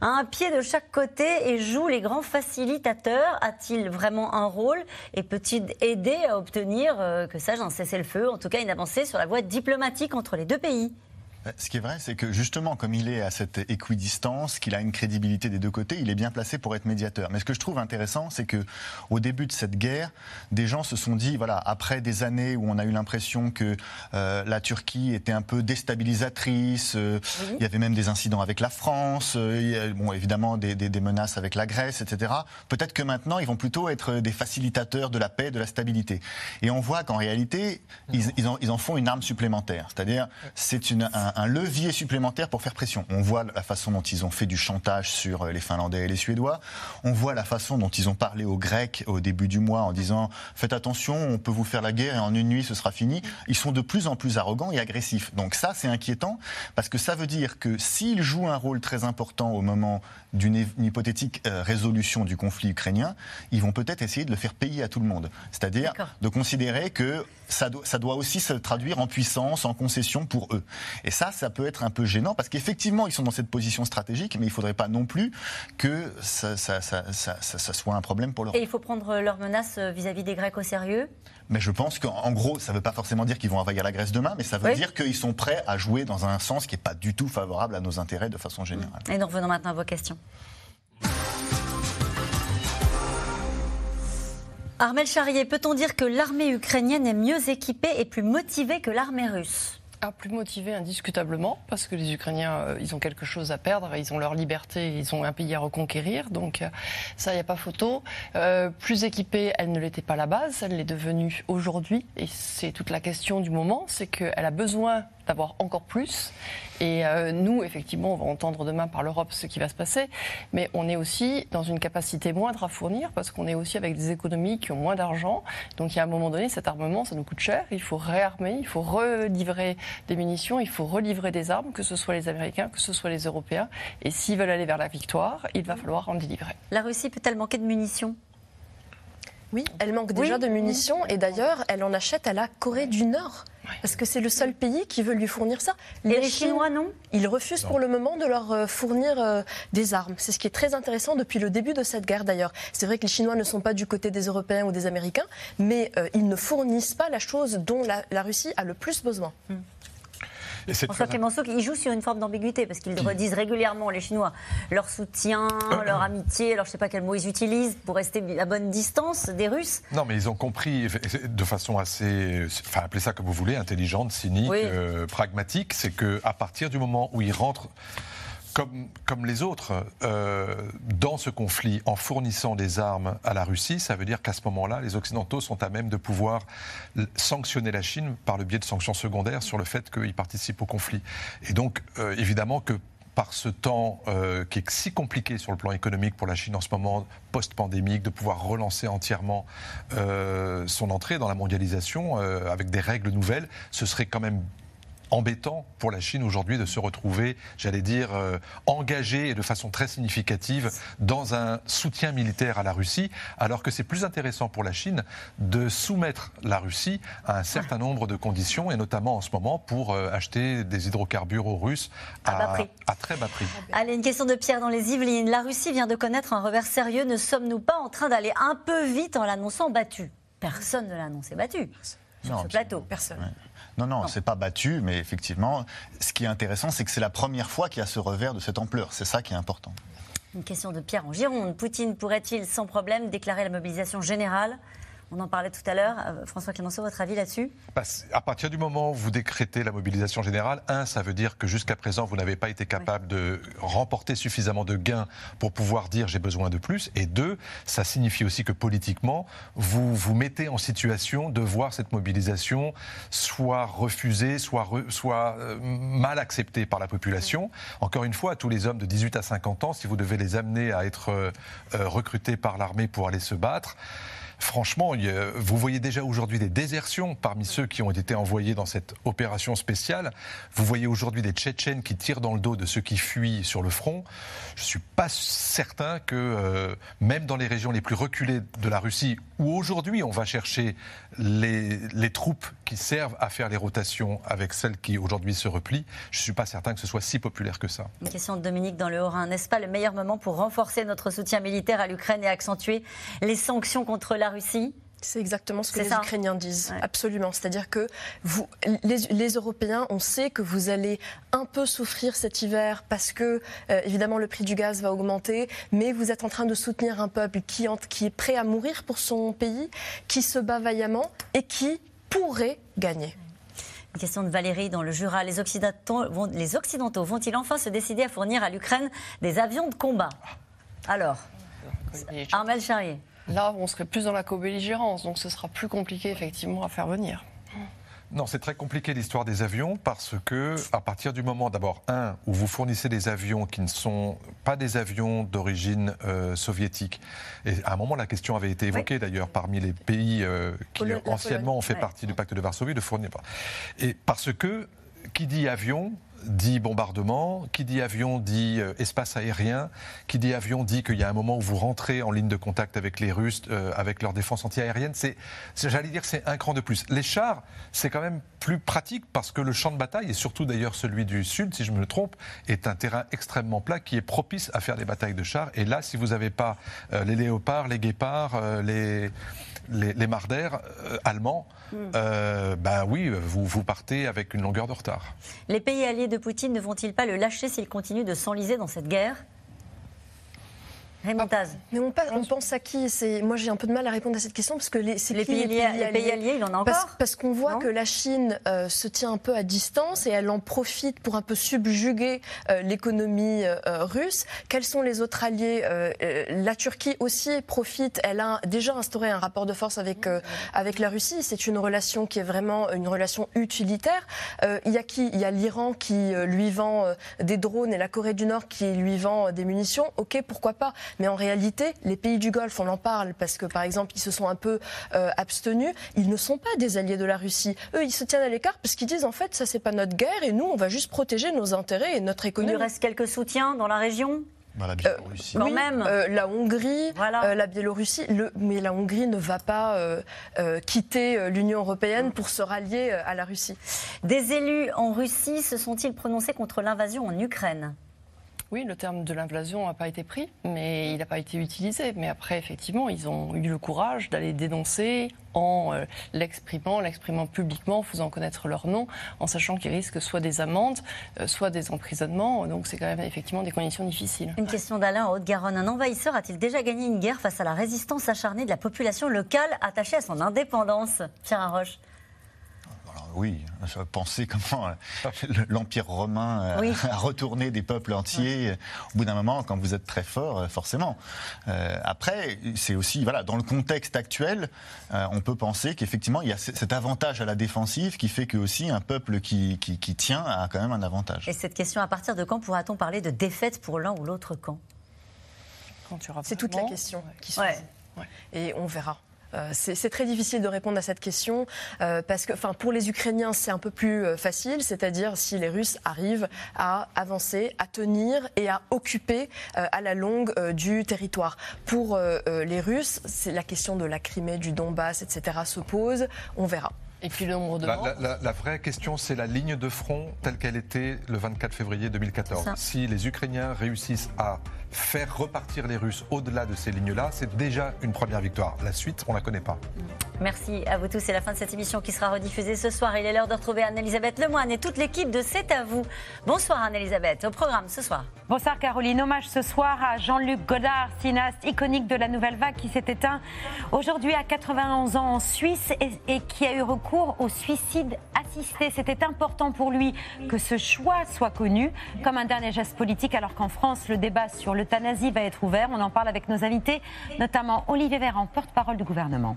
a un pied de chaque côté et joue les grands facilitateurs. A-t-il vraiment un rôle et peut-il aider à obtenir, euh, que ça, un cessez-le-feu, en tout cas une avancée sur la voie diplomatique entre les deux pays? Ce qui est vrai, c'est que justement, comme il est à cette équidistance, qu'il a une crédibilité des deux côtés, il est bien placé pour être médiateur. Mais ce que je trouve intéressant, c'est que au début de cette guerre, des gens se sont dit, voilà, après des années où on a eu l'impression que euh, la Turquie était un peu déstabilisatrice, euh, il y avait même des incidents avec la France, bon, évidemment des, des, menaces avec la Grèce, etc. Peut-être que maintenant, ils vont plutôt être des facilitateurs de la paix, de la stabilité. Et on voit qu'en réalité, ils, ils, en, ils, en, font une arme supplémentaire. C'est-à-dire, c'est une, un, un, levier supplémentaire pour faire pression. On voit la façon dont ils ont fait du chantage sur les Finlandais et les Suédois. On voit la façon dont ils ont parlé aux Grecs au début du mois en disant faites attention, on peut vous faire la guerre et en une nuit ce sera fini. Ils sont de plus en plus arrogants et agressifs. Donc ça, c'est inquiétant parce que ça veut dire que s'ils jouent un rôle très important au moment d'une hypothétique euh, résolution du conflit ukrainien, ils vont peut-être essayer de le faire payer à tout le monde. C'est-à-dire de considérer que ça doit, ça doit aussi se traduire en puissance, en concession pour eux. Et ça, ça peut être un peu gênant parce qu'effectivement, ils sont dans cette position stratégique, mais il ne faudrait pas non plus que ça, ça, ça soit un problème pour l'Europe. Et il faut prendre leurs menaces euh, vis-à-vis des Grecs au sérieux? Mais je pense qu'en gros, ça ne veut pas forcément dire qu'ils vont envahir la Grèce demain, mais ça veut dire qu'ils sont prêts à jouer dans un sens qui n'est pas du tout favorable à nos intérêts de façon générale. Et nous revenons maintenant à vos questions. Armel Charrier, peut-on dire que l'armée ukrainienne est mieux équipée et plus motivée que l'armée russe? Ah, plus motivés indiscutablement, parce que les Ukrainiens, euh, ils ont quelque chose à perdre, ils ont leur liberté, ils ont un pays à reconquérir, donc euh, ça, il n'y a pas photo. Euh, plus équipée, elle ne l'était pas à la base, elle l'est devenue aujourd'hui, et c'est toute la question du moment, c'est qu'elle a besoin d'avoir encore plus. Et euh, nous, effectivement, on va entendre demain par l'Europe ce qui va se passer, mais on est aussi dans une capacité moindre à fournir parce qu'on est aussi avec des économies qui ont moins d'argent. Donc, il y a un moment donné, cet armement, ça nous coûte cher. Il faut réarmer, il faut relivrer des munitions, il faut relivrer des armes, que ce soit les Américains, que ce soit les Européens. Et s'ils veulent aller vers la victoire, il va falloir en délivrer. La Russie peut-elle manquer de munitions? Oui, elle manque déjà de munitions et d'ailleurs, elle en achète à la Corée du Nord. Parce que c'est le seul pays qui veut lui fournir ça. Les, Chinois, non? Ils refusent pour le moment de leur euh, fournir euh, des armes. C'est ce qui est très intéressant depuis le début de cette guerre d'ailleurs. C'est vrai que les Chinois ne sont pas du côté des Européens ou des Américains, mais euh, ils ne fournissent pas la chose dont la, Russie a le plus besoin. Hmm. François Clémenceau, il joue sur une forme d'ambiguïté parce qu'ils redisent régulièrement, les Chinois, leur soutien, leur amitié, alors je ne sais pas quel mot ils utilisent pour rester à bonne distance des Russes. Non, mais ils ont compris de façon assez, enfin appelez ça comme vous voulez, intelligente, cynique, euh, pragmatique, c'est qu'à partir du moment où ils rentrent comme, les autres, euh, dans ce conflit, en fournissant des armes à la Russie, ça veut dire qu'à ce moment-là, les Occidentaux sont à même de pouvoir sanctionner la Chine par le biais de sanctions secondaires sur le fait qu'il participe au conflit. Et donc, euh, évidemment que par ce temps euh, qui est si compliqué sur le plan économique pour la Chine en ce moment, post-pandémique, de pouvoir relancer entièrement son entrée dans la mondialisation avec des règles nouvelles, ce serait quand même embêtant pour la Chine aujourd'hui de se retrouver, j'allais dire, euh, engagée et de façon très significative dans un soutien militaire à la Russie, alors que c'est plus intéressant pour la Chine de soumettre la Russie à un certain nombre de conditions, et notamment en ce moment pour euh, acheter des hydrocarbures aux Russes à, à, très bas prix. Allez, une question de Pierre dans les Yvelines. La Russie vient de connaître un revers sérieux. Ne sommes-nous pas en train d'aller un peu vite en l'annonçant battu? Personne ne l'a annoncé battu sur ce plateau. Personne. Non, non, c'est pas battu, mais effectivement, ce qui est intéressant, c'est que c'est la première fois qu'il y a ce revers de cette ampleur. C'est ça qui est important. Une question de Pierre en Gironde. Poutine pourrait-il sans problème déclarer la mobilisation générale? On en parlait tout à l'heure. Euh, François Clémenceau, votre avis là-dessus? Bah, À partir du moment où vous décrétez la mobilisation générale, un, ça veut dire que jusqu'à présent, vous n'avez pas été capable de remporter suffisamment de gains pour pouvoir dire j'ai besoin de plus. Et deux, ça signifie aussi que politiquement, vous vous mettez en situation de voir cette mobilisation soit refusée, soit, soit euh, mal acceptée par la population. Encore une fois, tous les hommes de 18 à 50 ans, si vous devez les amener à être euh, recrutés par l'armée pour aller se battre, franchement, vous voyez déjà aujourd'hui des désertions parmi ceux qui ont été envoyés dans cette opération spéciale. Vous voyez aujourd'hui des Tchétchènes qui tirent dans le dos de ceux qui fuient sur le front. Je ne suis pas certain que, euh, même dans les régions les plus reculées de la Russie, où aujourd'hui on va chercher les, les, troupes qui servent à faire les rotations avec celles qui aujourd'hui se replient, je ne suis pas certain que ce soit si populaire que ça. Une question de Dominique dans le Haut-Rhin. N'est-ce pas le meilleur moment pour renforcer notre soutien militaire à l'Ukraine et accentuer les sanctions contre la Russie C'est exactement ce que les Ukrainiens disent, absolument. C'est-à-dire que vous, les, Européens, on sait que vous allez un peu souffrir cet hiver parce que, euh, évidemment, le prix du gaz va augmenter, mais vous êtes en train de soutenir un peuple qui, qui est prêt à mourir pour son pays, qui se bat vaillamment et qui pourrait gagner. Une question de Valérie dans le Jura. Les Occidentaux, vont, les Occidentaux vont-ils enfin se décider à fournir à l'Ukraine des avions de combat? Alors, Armel Charrier. Là, on serait plus dans la co-belligérance, donc ce sera plus compliqué effectivement à faire venir. Non, c'est très compliqué l'histoire des avions parce que à partir du moment d'abord un où vous fournissez des avions qui ne sont pas des avions d'origine euh, soviétique et à un moment la question avait été évoquée d'ailleurs parmi les pays euh, qui anciennement ont fait partie du pacte de Varsovie de fournir et parce que qui dit avion dit bombardement, qui dit avion dit euh, espace aérien, qui dit avion dit qu'il y a un moment où vous rentrez en ligne de contact avec les Russes, euh, avec leur défense antiaérienne. C'est, j'allais dire, c'est un cran de plus. Les chars, c'est quand même plus pratique parce que le champ de bataille, et surtout d'ailleurs celui du Sud, si je me trompe, est un terrain extrêmement plat qui est propice à faire des batailles de chars. Et là, si vous n'avez pas euh, les léopards, les guépards, les, les, les Marder allemands, ben oui, vous, vous partez avec une longueur de retard. Les pays alliés de Poutine ne vont-ils pas le lâcher s'il continue de s'enliser dans cette guerre? Raymond Mais on, pense à qui? Moi, j'ai un peu de mal à répondre à cette question parce que les, les, pays, alliés, les pays, alliés, il en a encore? Parce, qu'on voit que la Chine euh, se tient un peu à distance et elle en profite pour un peu subjuguer euh, l'économie euh, russe. Quels sont les autres alliés? La Turquie aussi profite. Elle a déjà instauré un rapport de force avec avec la Russie. C'est une relation qui est vraiment une relation utilitaire. Il y a qui? Il y a l'Iran qui lui vend des drones et la Corée du Nord qui lui vend des munitions. Ok, pourquoi pas? Mais en réalité, les pays du Golfe, on en parle parce que, par exemple, ils se sont un peu euh, abstenus. Ils ne sont pas des alliés de la Russie. Eux, ils se tiennent à l'écart parce qu'ils disent, en fait, ça, c'est pas notre guerre et nous, on va juste protéger nos intérêts et notre économie. Il lui reste quelques soutiens dans la région la Biélorussie. Euh, quand même. Euh, la Hongrie, la Biélorussie, le, mais la Hongrie ne va pas quitter l'Union européenne pour se rallier à la Russie. Des élus en Russie se sont-ils prononcés contre l'invasion en Ukraine? Oui, le terme de l'invasion n'a pas été pris, mais il n'a pas été utilisé. Mais après, effectivement, ils ont eu le courage d'aller dénoncer en euh, l'exprimant, l'exprimant publiquement, en faisant connaître leur nom, en sachant qu'ils risquent soit des amendes, euh, soit des emprisonnements. Donc c'est quand même effectivement des conditions difficiles. Une question d'Alain en Haute-Garonne. Un envahisseur a-t-il déjà gagné une guerre face à la résistance acharnée de la population locale attachée à son indépendance? Pierre Arroche oui, penser comment euh, l'Empire romain euh, a retourné des peuples entiers. Au bout d'un moment, quand vous êtes très fort, euh, forcément. après, c'est aussi, voilà, dans le contexte actuel, on peut penser qu'effectivement, il y a cet avantage à la défensive qui fait que aussi un peuple qui, qui, tient a quand même un avantage. Et cette question, à partir de quand pourra-t-on parler de défaite pour l'un ou l'autre camp? C'est toute la question qui se Et on verra. Euh, c'est très difficile de répondre à cette question euh, parce que, enfin, pour les Ukrainiens, c'est un peu plus euh, facile, c'est-à-dire si les Russes arrivent à avancer, à tenir et à occuper à la longue du territoire. Pour les Russes, c'est la question de la Crimée, du Donbass, etc. se pose. On verra. Et puis le nombre de la, la, la, vraie question, c'est la ligne de front telle qu'elle était le 24 février 2014. Si les Ukrainiens réussissent à faire repartir les Russes au-delà de ces lignes-là, c'est déjà une première victoire. La suite, on ne la connaît pas. Merci à vous tous. C'est la fin de cette émission qui sera rediffusée ce soir. Il est l'heure de retrouver Anne-Elisabeth Lemoine et toute l'équipe de C'est à vous. Bonsoir Anne-Elisabeth. Au programme ce soir. Bonsoir Caroline. Hommage ce soir à Jean-Luc Godard, cinéaste iconique de la Nouvelle Vague qui s'est éteint aujourd'hui à 91 ans en Suisse et qui a eu recours au suicide assisté. C'était important pour lui que ce choix soit connu comme un dernier geste politique, alors qu'en France, le débat sur l'euthanasie va être ouvert. On en parle avec nos invités, notamment Olivier Véran, porte-parole du gouvernement.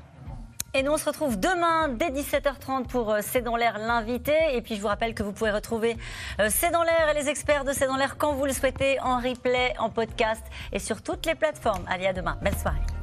Et nous, on se retrouve demain dès 17h30 pour euh, C'est dans l'air l'invité. Et puis, je vous rappelle que vous pouvez retrouver euh, C'est dans l'air et les experts de C'est dans l'air quand vous le souhaitez, en replay, en podcast et sur toutes les plateformes. Allez, à demain. Belle soirée.